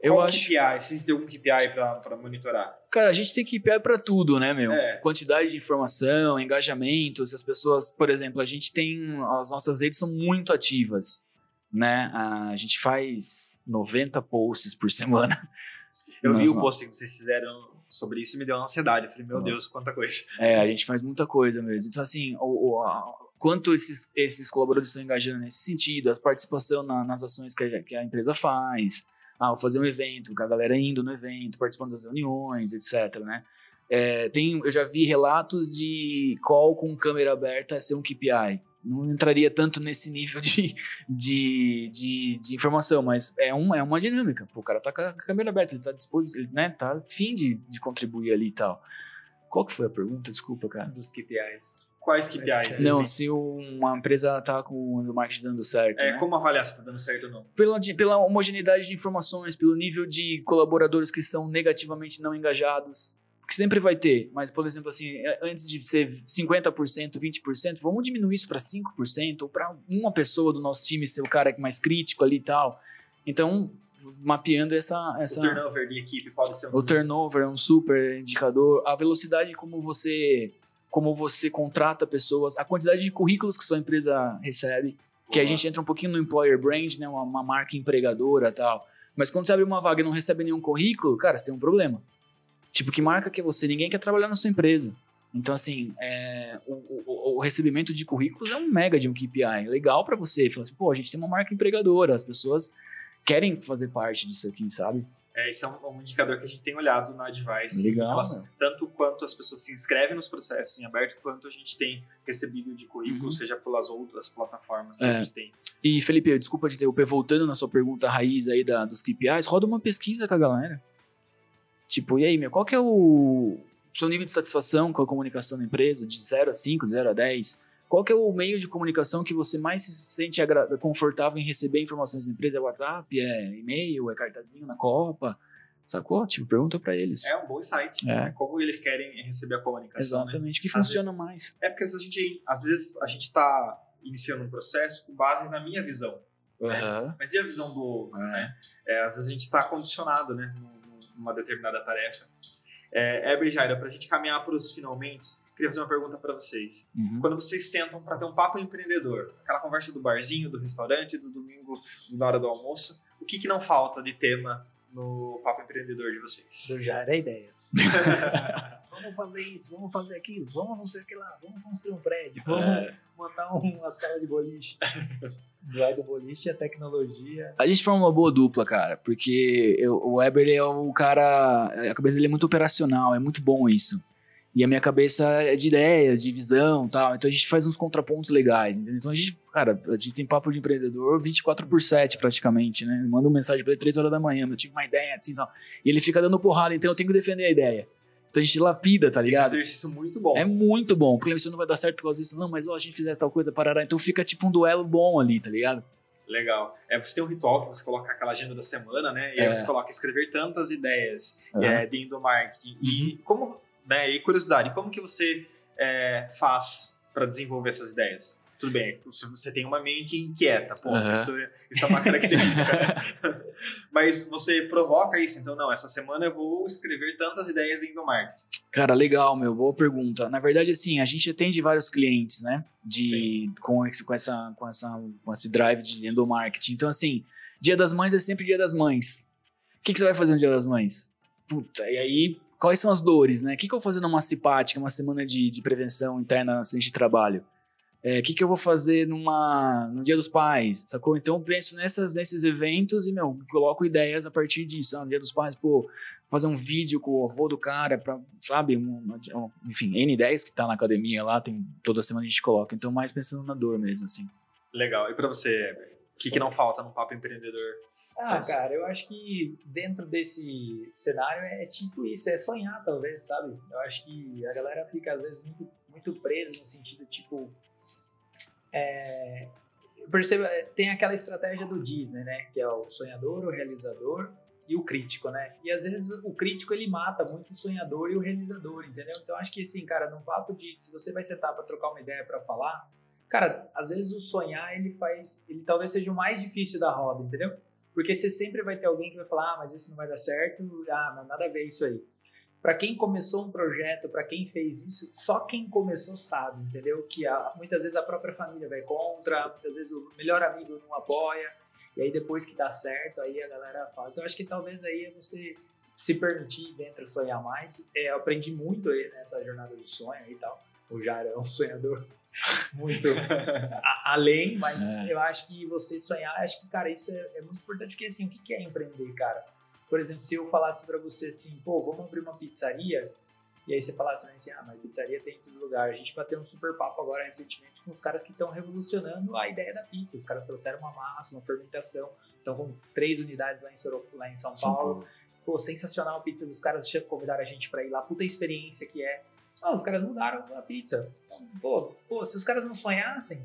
Eu Qual acho, KPI? Se existe algum KPI para monitorar? cara, a gente tem que ir para tudo, né, meu? É. Quantidade de informação, engajamento, se as pessoas, por exemplo, a gente tem as nossas redes são muito ativas, né? A gente faz 90 posts por semana. Eu vi Nas o post que vocês fizeram sobre isso e me deu uma ansiedade. Eu falei, meu Ah. Deus, quanta coisa. É, a gente faz muita coisa mesmo. Então, assim, o, o- a- quanto esses, esses colaboradores estão engajando nesse sentido, a participação na- nas ações que a, que a empresa faz, ah, vou fazer um evento, com a galera indo no evento, participando das reuniões, etc, né? É, tem, eu já vi relatos de call com câmera aberta ser um KPI. Não entraria tanto nesse nível de, de, de, de informação, mas é, um, é uma dinâmica. Pô, o cara tá com a câmera aberta, ele tá disposto, né, tá fim de, de contribuir ali e tal. Qual que foi a pergunta? Desculpa, cara. Dos KPIs. Quais KPIs? Não, se uma empresa tá com o marketing dando certo, É, né? como avaliar se está dando certo ou não? Pela, de- pela homogeneidade de informações, pelo nível de colaboradores que são negativamente não engajados, que sempre vai ter, mas, por exemplo, assim, é, antes de ser 50%, 20%, vamos diminuir isso para 5%, ou para uma pessoa do nosso time ser o cara mais crítico ali e tal. Então, mapeando essa... essa O turnover de equipe pode ser um o turnover é um super indicador. A velocidade como você como você contrata pessoas, a quantidade de currículos que sua empresa recebe, que a gente entra um pouquinho no employer brand, né, uma, uma marca empregadora, tal. Mas quando você abre uma vaga e não recebe nenhum currículo, cara, você tem um problema. Tipo, que marca que é você? Ninguém quer trabalhar na sua empresa. Então, assim, é, o, o- o recebimento de currículos é um mega de um KPI. Legal pra você. Fala assim, pô, a gente tem uma marca empregadora, as pessoas querem fazer parte disso aqui, sabe? É, isso é um, um indicador que a gente tem olhado na Advice. Legal, relação- meu. tanto quanto as pessoas se inscrevem nos processos em aberto, quanto a gente tem recebido de currículo, Uhum. seja pelas outras plataformas que É. a gente tem. E, Felipe, desculpa te interromper, voltando na sua pergunta raiz aí da, dos KPIs, roda uma pesquisa com a galera. Tipo, e aí, meu, qual que é o seu nível de satisfação com a comunicação da empresa? De 0 a 5, de 0 a 10? Qual que é o meio de comunicação que você mais se sente confortável em receber informações da empresa? É WhatsApp? É e-mail? É cartazinho na Copa? Sacou? Tipo, pergunta pra eles. É um bom insight. É. né? Como eles querem receber a comunicação. né? Exatamente. que Às funciona mais. É porque a gente, às vezes a gente está iniciando um processo com base na minha visão. Aham. Mas e a visão do outro, É. né? É, às vezes a gente está condicionado, né? num- Numa determinada tarefa. É, Heber e Jaira, para a gente caminhar para os finalmente, queria fazer uma pergunta para vocês. Uhum. Quando vocês sentam para ter um papo empreendedor, aquela conversa do barzinho, do restaurante, do domingo, na hora do almoço, o que, que não falta de tema no papo empreendedor de vocês? Do Jair é ideias. vamos fazer isso, vamos fazer aquilo, vamos não sei o que lá, vamos construir um prédio, vamos É. montar uma sala de boliche. Do lado do boliche é tecnologia. A gente forma uma boa dupla, cara, porque eu- o Weber é o cara. A cabeça dele é muito operacional, é muito bom isso. E a minha cabeça é de ideias, de visão e tal. Então a gente faz uns contrapontos legais, entendeu? Então a gente, cara, a gente tem papo de empreendedor 24 por 7 praticamente, né? Manda uma mensagem pra ele 3 horas da manhã, eu tive uma ideia, assim e tal. E ele fica dando porrada, então eu tenho que defender a ideia. Então a gente lapida, tá Esse ligado? exercício muito bom. É muito bom. Porque isso não vai dar certo por causa disso. Não, mas ó, a gente fizer tal coisa, parará. Então fica tipo um duelo bom ali, tá ligado? Legal. É, você tem um ritual que você coloca aquela agenda da semana, né? E aí É. você coloca escrever tantas ideias Aham. é, dentro do marketing. E como, né? E curiosidade, como que você é, faz para desenvolver essas ideias? Tudo bem, você tem uma mente inquieta, ponto. Aham. Isso, é- isso é uma característica. Mas você provoca isso, então, não, essa semana eu vou escrever tantas ideias dentro do marketing. Cara, legal, meu. Boa pergunta. Na verdade, assim, a gente atende vários clientes, né? De, com, esse, com, essa, com, essa, com esse drive de endomarketing. Então, assim, Dia das Mães é sempre Dia das Mães. O que, que você vai fazer no Dia das Mães? Puta, e aí, quais são as dores, né? O que, que eu vou fazer numa é uma semana de, de prevenção interna no acidente de trabalho? É, O que, que eu vou fazer numa, no Dia dos Pais, sacou? Então eu penso nessas, nesses eventos e, meu, coloco ideias a partir disso. Ah, no Dia dos Pais, pô, fazer um vídeo com o avô do cara, pra, sabe? Um, um- enfim, N10 que tá na academia lá, tem, toda semana a gente coloca. Então, mais pensando na dor mesmo, assim. Legal. E para você? O que, que não falta no papo empreendedor? Ah, Nossa. cara, eu acho que dentro desse cenário é tipo isso, é sonhar talvez, sabe? Eu acho que a galera fica às vezes muito, muito presa no sentido tipo. É, perceba, tem aquela estratégia do Disney, né? Que é o sonhador, o realizador e o crítico, né? E às vezes o crítico ele mata muito o sonhador e o realizador, entendeu? Então acho que assim, cara, num papo de se você vai sentar para trocar uma ideia para falar, cara, às vezes o sonhar ele faz, ele talvez seja o mais difícil da roda, entendeu? Porque você sempre vai ter alguém que vai falar, ah, mas isso não vai dar certo, ah, mas nada a ver isso aí. Para quem começou um projeto, para quem fez isso, só quem começou sabe, entendeu? Que a- muitas vezes a própria família vai contra, muitas vezes o melhor amigo não apoia, e aí depois que dá certo, aí a galera fala. Então acho que talvez aí é você se permitir dentro sonhar mais. É, eu aprendi muito nessa jornada do sonho e tal. O Jair é um sonhador muito além, mas É. eu acho que você sonhar, acho que, cara, isso é, é muito importante, porque assim, o que é empreender, cara? Por exemplo, se eu falasse pra você assim, pô, vamos abrir uma pizzaria, e aí você falasse né, assim, ah, mas pizzaria tem em todo lugar. A gente bateu um super papo agora recentemente com os caras que estão revolucionando a ideia da pizza. Os caras trouxeram uma massa, uma fermentação, estão com três unidades lá em, Soro, lá em São, Paulo. Pô, sensacional a pizza dos caras, convidaram a gente pra ir lá, puta experiência que é. Ah, os caras mudaram a pizza. Pô, pô, se os caras não sonhassem,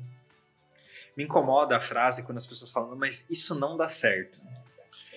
Me incomoda a frase quando as pessoas falam, mas isso não dá certo.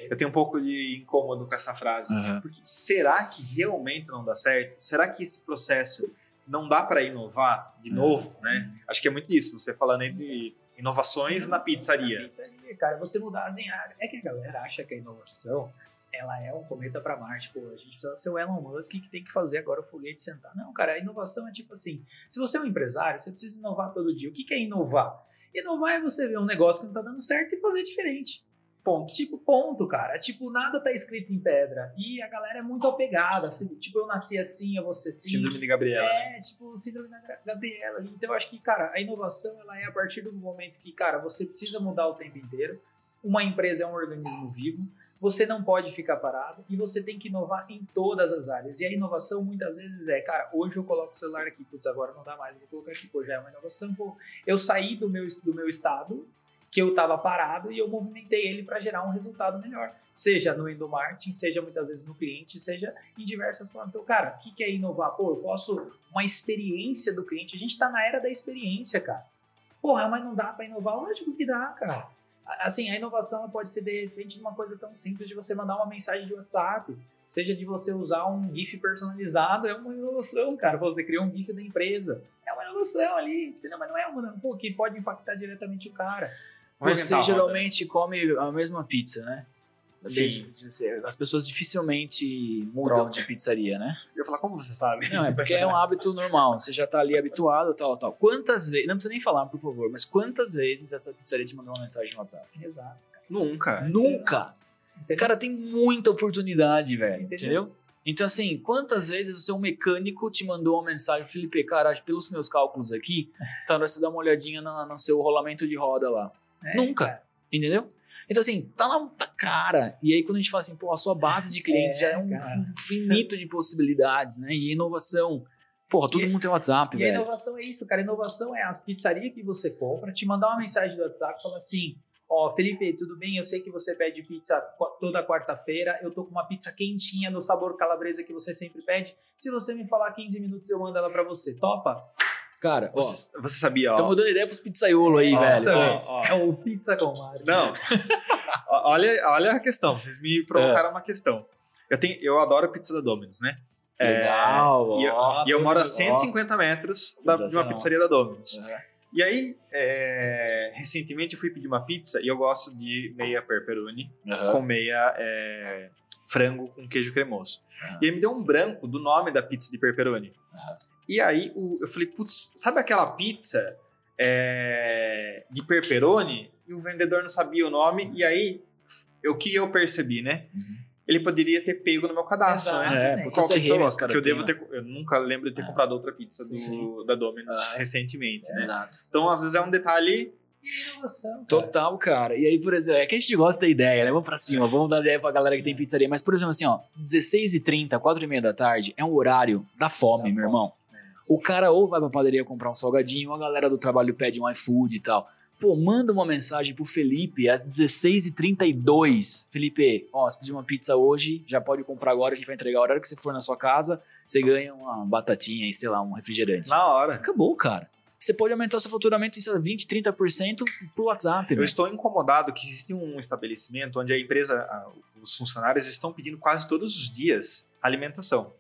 Eu tenho um pouco de incômodo com essa frase. Aham. Porque será que realmente não dá certo? Será que esse processo não dá para inovar de É. novo, né? Acho que é muito isso. Você falando aí de inovações na pizzaria. Na pizzaria, cara, você mudar ah, é que a galera acha que a inovação ela é um cometa para Marte. Pô, a gente precisa ser o Elon Musk que tem que fazer agora o foguete sentar. Não, cara, a inovação é tipo assim: se você é um empresário, você precisa inovar todo dia. O que que é inovar? Inovar é você ver um negócio que não tá dando certo e fazer diferente. Ponto. Tipo, ponto, cara. Tipo, nada tá escrito em pedra. E a galera é muito apegada. Assim, tipo, eu nasci assim, eu vou ser assim. Síndrome de Gabriela. né? É, tipo, síndrome da Gabriela. Então, eu acho que, cara, a inovação, ela é a partir do momento que, cara, você precisa mudar o tempo inteiro. Uma empresa é um organismo vivo. Você não pode ficar parado e você tem que inovar em todas as áreas. E a inovação muitas vezes é, cara, hoje eu coloco o celular aqui, putz, agora não dá mais, vou colocar aqui, pô, já é uma inovação, pô. Eu saí do meu, do meu estado, que eu estava parado e eu movimentei ele para gerar um resultado melhor. Seja no endomarketing, seja muitas vezes no cliente, seja em diversas formas. Então, cara, o que, que é inovar? Pô, eu posso. Uma experiência do cliente. A gente está na era da experiência, cara. Porra, mas não dá para inovar? Lógico que dá, cara. Assim, a inovação pode ser de repente uma coisa tão simples de você mandar uma mensagem de WhatsApp, seja de você usar um GIF personalizado, é uma inovação, cara. Você criou um GIF da empresa, é uma inovação ali, entendeu? Mas não é uma, pô, que pode impactar diretamente o cara. Você geralmente come a mesma pizza, né? Sim. As pessoas dificilmente mudam Pronto. de pizzaria, né? Eu ia falar, como você sabe? Não, é porque é um hábito normal. Você já tá ali habituado, tal, tal. Quantas vezes, não precisa nem falar, por favor, mas quantas vezes essa pizzaria te mandou uma mensagem no WhatsApp? Exato. Nunca. Nunca. Entendeu? Cara, tem muita oportunidade, velho. Entendeu? Entendeu? Então, assim, quantas vezes o seu mecânico te mandou uma mensagem, Felipe, cara, pelos meus cálculos aqui, tá, você dá uma olhadinha no, no seu rolamento de roda lá. É, Nunca. Cara. Entendeu? Então, assim, tá na tá cara. E aí, quando a gente fala assim, pô, a sua base de clientes é, já é um cara. finito de possibilidades, né? E inovação. Porra, todo e, mundo tem WhatsApp, e velho. E inovação é isso, cara. Inovação é a pizzaria que você compra, te mandar uma mensagem do WhatsApp e falar assim: Ó, oh, Felipe, tudo bem? Eu sei que você pede pizza toda quarta-feira. Eu tô com uma pizza quentinha no sabor calabresa que você sempre pede. Se você me falar 15 minutos, eu mando ela para você. Topa? Cara, você, ó, você sabia, ó. Estamos dando ideia pros pizzaiolo aí, ó, velho. Ó, ó. É o pizza com Mario. Não. olha, olha a questão. Vocês me provocaram é. uma questão. Eu, tenho, eu adoro pizza da Domino's, né? Legal. É, e, eu, e eu moro a 150 metros da, de uma pizzaria da Domino's. É. E aí, é, recentemente eu fui pedir uma pizza e eu gosto de meia pepperoni uhum. com meia é, frango com queijo cremoso. Uhum. E aí me deu um branco do nome da pizza de pepperoni. Uhum. E aí o, eu falei, putz, sabe aquela pizza é, de pepperoni? E o vendedor não sabia o nome. E aí, o que eu percebi, né? Uhum. Ele poderia ter pego no meu cadastro, Exato, né? É, Qual pizza eu gosto? Porque eu devo ter, eu nunca lembro de ter ah. comprado outra pizza do, da Domino's ah. recentemente, né? Exato. Então, às vezes é um detalhe Inovação. Total, cara. E aí, por exemplo, é que a gente gosta da ideia, né? Vamos pra cima, vamos dar ideia pra galera que tem pizzaria. Mas, por exemplo, assim, ó, 16h30, 4h30 da tarde é um horário da fome, da meu fome. irmão. O cara ou vai pra padaria comprar um salgadinho, ou a galera do trabalho pede um iFood e tal. Pô, manda uma mensagem pro Felipe às 16h32. Felipe, ó, se pedir uma pizza hoje, já pode comprar agora, a gente vai entregar a hora que você for na sua casa, você ganha uma batatinha e, sei lá, um refrigerante. Na hora. Acabou, cara. Você pode aumentar seu faturamento em sei lá, 20, 30% pro WhatsApp. Eu estou incomodado que existe um estabelecimento onde a empresa, os funcionários estão pedindo quase todos os dias alimentação.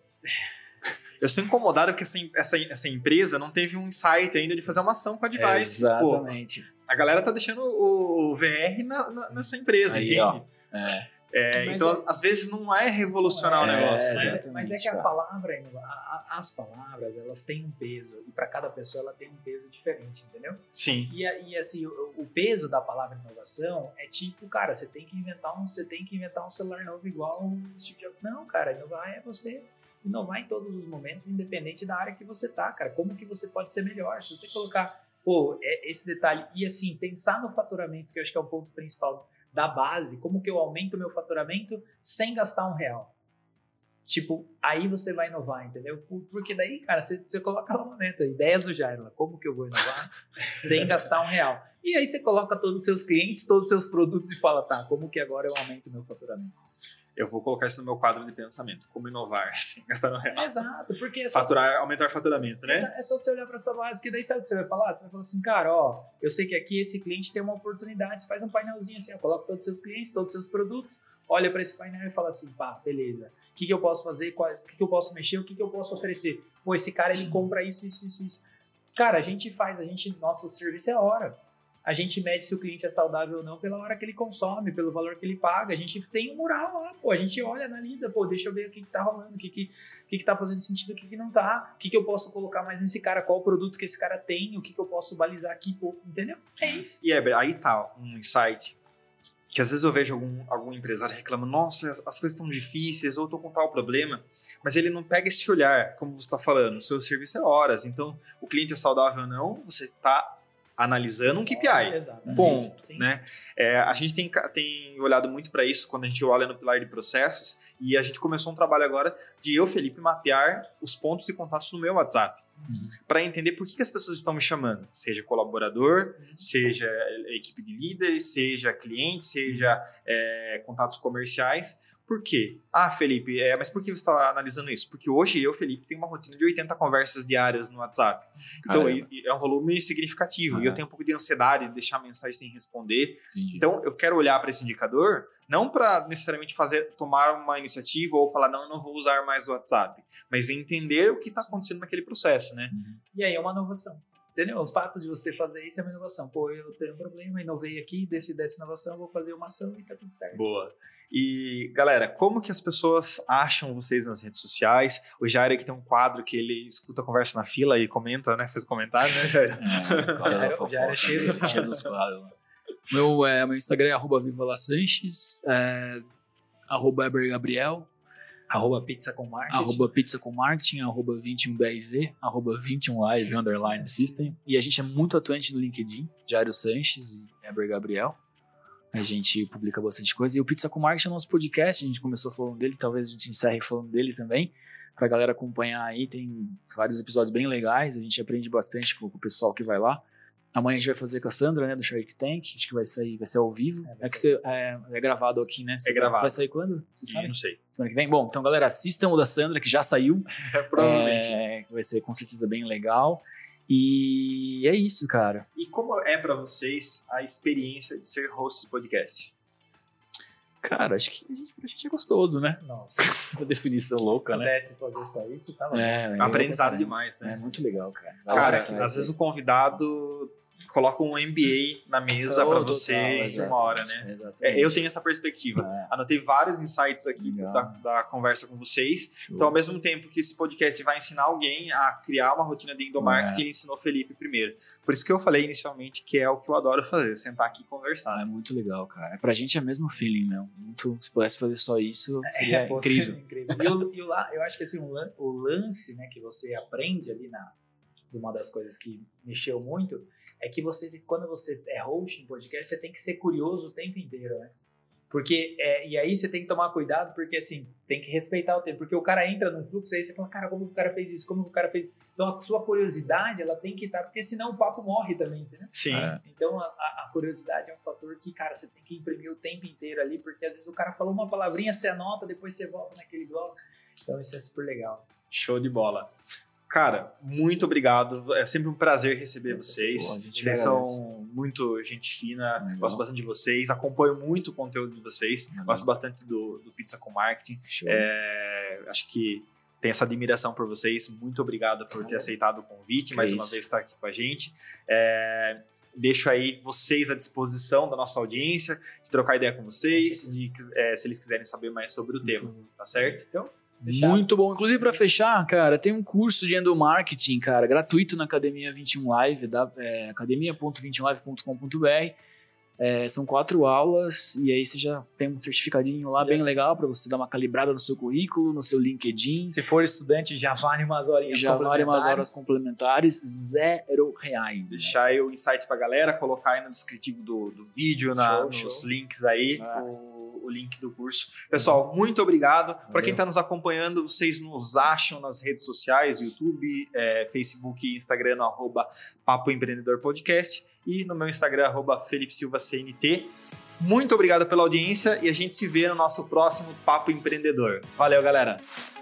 Eu estou incomodado que essa, essa, essa empresa não teve um insight ainda de fazer uma ação com a Device. exatamente. Pô, a galera tá deixando o VR na, na, nessa empresa, Aí, entende? Ó, é. É, então, é, às vezes não é revolucionar é, o negócio. Mas é, mas é, que a palavra, as palavras, elas têm um peso. E para cada pessoa ela tem um peso diferente, entendeu? Sim. E, e assim, o, o, peso da palavra inovação é tipo, cara, você tem que inventar um, você tem que inventar um celular novo igual o Steve Jobs. Não, cara, inovar é você inovar em todos os momentos, independente da área que você tá, cara. Como que você pode ser melhor? Se você colocar, pô, é, esse detalhe e assim, pensar no faturamento, que eu acho que é o ponto principal da base, como que eu aumento o meu faturamento sem gastar um real. Tipo, aí você vai inovar, entendeu? Porque daí, cara, você, você coloca lá uma meta, ideias do Jairo, como que eu vou inovar sem gastar um real? E aí você coloca todos os seus clientes, todos os seus produtos e fala, tá, como que agora eu aumento o meu faturamento? Eu vou colocar isso no meu quadro de pensamento. Como inovar, sem gastar no real. Exato, porque... É Faturar, aumentar o faturamento, né? É só você olhar para essa base, que daí sabe o que você vai falar? Você vai falar assim, cara, ó, eu sei que aqui esse cliente tem uma oportunidade, você faz um painelzinho assim, ó, coloca todos os seus clientes, todos os seus produtos, olha para esse painel e fala assim, pá, beleza, o que, que eu posso fazer, o que, que eu posso mexer, o que, que eu posso oferecer? Pô, esse cara, ele compra isso, isso, isso, isso. Cara, a gente faz, a gente, nosso serviço é hora a gente mede se o cliente é saudável ou não pela hora que ele consome, pelo valor que ele paga. A gente tem um mural lá, pô. A gente olha, analisa, pô, deixa eu ver o que, que tá rolando, o que, que, que, que tá fazendo sentido, o que, que não tá, o que, que eu posso colocar mais nesse cara, qual produto que esse cara tem, o que, que eu posso balizar aqui, pô, entendeu? É isso. E é, aí tá um insight que às vezes eu vejo algum, algum empresário reclamando, nossa, as coisas estão difíceis, ou estou com tal problema, mas ele não pega esse olhar, como você está falando, o seu serviço é horas, então o cliente é saudável ou não, você está analisando um KPI. Exatamente. Ponto. Né? É, a gente tem, tem olhado muito para isso quando a gente olha no pilar de processos e a gente começou um trabalho agora de eu, Felipe, mapear os pontos de contatos no meu WhatsApp. Uhum. para entender por que, que as pessoas estão me chamando, seja colaborador, seja equipe de líderes, seja cliente, seja é, contatos comerciais. Por quê? Ah, Felipe, é, mas por que você está analisando isso? Porque hoje eu, Felipe, tenho uma rotina de 80 conversas diárias no WhatsApp. Então, e- e é um volume significativo. E eu tenho um pouco de ansiedade de deixar a mensagem sem responder. Entendi. Então, eu quero olhar para esse indicador, não para necessariamente fazer tomar uma iniciativa ou falar, não, eu não vou usar mais o WhatsApp, mas entender o que está acontecendo naquele processo, né? Uhum. E aí é uma inovação. Entendeu? O fato de você fazer isso é uma inovação. Pô, eu tenho um problema, inovei aqui, decidi dessa inovação, vou fazer uma ação e tá tudo certo. Boa. E, galera, como que as pessoas acham vocês nas redes sociais? O Jair aqui tem um quadro que ele escuta a conversa na fila e comenta, né? Fez comentário, né, Jair? É, era- fofoca. já era cheio dos quadros. Meu, é, meu Instagram é arroba Viva La Sanches, é, arroba Eber Gabriel, Arroba pizza com marketing. arroba Pizza com Marketing, arroba 21BRZ, arroba 21Live, underline System. E a gente é muito atuante no LinkedIn, Jairo Sanches e Eber Gabriel. A gente publica bastante coisa. E o Pizza com Marketing é o nosso podcast, a gente começou falando dele, talvez a gente encerre falando dele também. Pra galera acompanhar aí, tem vários episódios bem legais, a gente aprende bastante com, o pessoal que vai lá. Amanhã a gente vai fazer com a Sandra, né, do Shark Tank, acho que vai sair, vai ser ao vivo. É, É, que você, é, é gravado aqui, né? Você vai- gravado. Vai sair quando? Você sabe? não sei. Semana que vem? Bom, então galera, assistam o da Sandra, que já saiu. Provavelmente. É, vai ser com certeza bem legal. E é isso, cara. E como é para vocês a experiência de ser host de podcast? Cara, acho que a gente, pra gente é gostoso, né? Nossa, se Uma definição louca, né? pudesse fazer só isso, bom. É, É aprendizado é, demais, É né? muito legal, cara. Cara, Vai lá, às vezes o convidado coloca um MBA na mesa Oh, para você em uma hora, né? É, eu tenho essa perspectiva. É, Anotei vários insights aqui da, da conversa com vocês. show. Então, ao mesmo tempo que esse podcast vai ensinar alguém a criar uma rotina de endomarketing, É. ele ensinou o Felipe primeiro. Por isso que eu falei inicialmente que é o que eu adoro fazer, sentar aqui e conversar. Ah, é muito legal, cara. Pra gente é o mesmo feeling, meu. Muito, se pudesse fazer só isso, seria É, incrível. incrível. E, o, e o eu acho que assim, o lance né, que você aprende ali na uma das coisas que mexeu muito é que você, quando você é host em podcast, você tem que ser curioso o tempo inteiro, né? Porque, é, e aí você tem que tomar cuidado, porque assim, tem que respeitar o tempo. Porque o cara entra num fluxo, aí você fala, cara, como o cara fez isso? Como o cara fez. Então a sua curiosidade, ela tem que estar, porque senão o papo morre também, entendeu? Sim. É. Então a, a- a curiosidade é um fator que, cara, você tem que imprimir o tempo inteiro ali, porque às vezes o cara falou uma palavrinha, você anota, depois você volta naquele bloco. Então isso é super legal. Show de bola. Cara, muito obrigado. É sempre um prazer receber vocês. Vocês são muito gente fina. Legal. Gosto bastante de vocês. Acompanho muito o conteúdo de vocês. Legal. Gosto bastante do, do Pizza com Marketing. É, acho que tenho essa admiração por vocês. Muito obrigado por ter aceitado o convite, mais Que uma vez estar aqui com a gente. É, deixo aí vocês à disposição da nossa audiência, de trocar ideia com vocês, de, é, se eles quiserem saber mais sobre o tema, tá certo? Então, fechado. Muito bom. Inclusive, pra fechar, cara, tem um curso de endomarketing, cara, gratuito na Academia 21 Live, da, é, academia.21live.com.br. É, são quatro aulas e aí você já tem um certificadinho lá bem legal pra você dar uma calibrada no seu currículo, no seu LinkedIn. Se for estudante, já vale umas horinhas Já vale umas horas complementares. zero reais. né? Deixar aí o insight pra galera, colocar aí no descritivo do, do vídeo, na, Show, nos show. links aí, Ah. o, o link do curso. Pessoal, muito obrigado. Para quem está nos acompanhando, vocês nos acham nas redes sociais, YouTube, é, Facebook e Instagram, no arroba Papo Empreendedor Podcast. E no meu Instagram, arroba Felipe Silva CNT. Muito obrigado pela audiência e a gente se vê no nosso próximo Papo Empreendedor. Valeu, galera!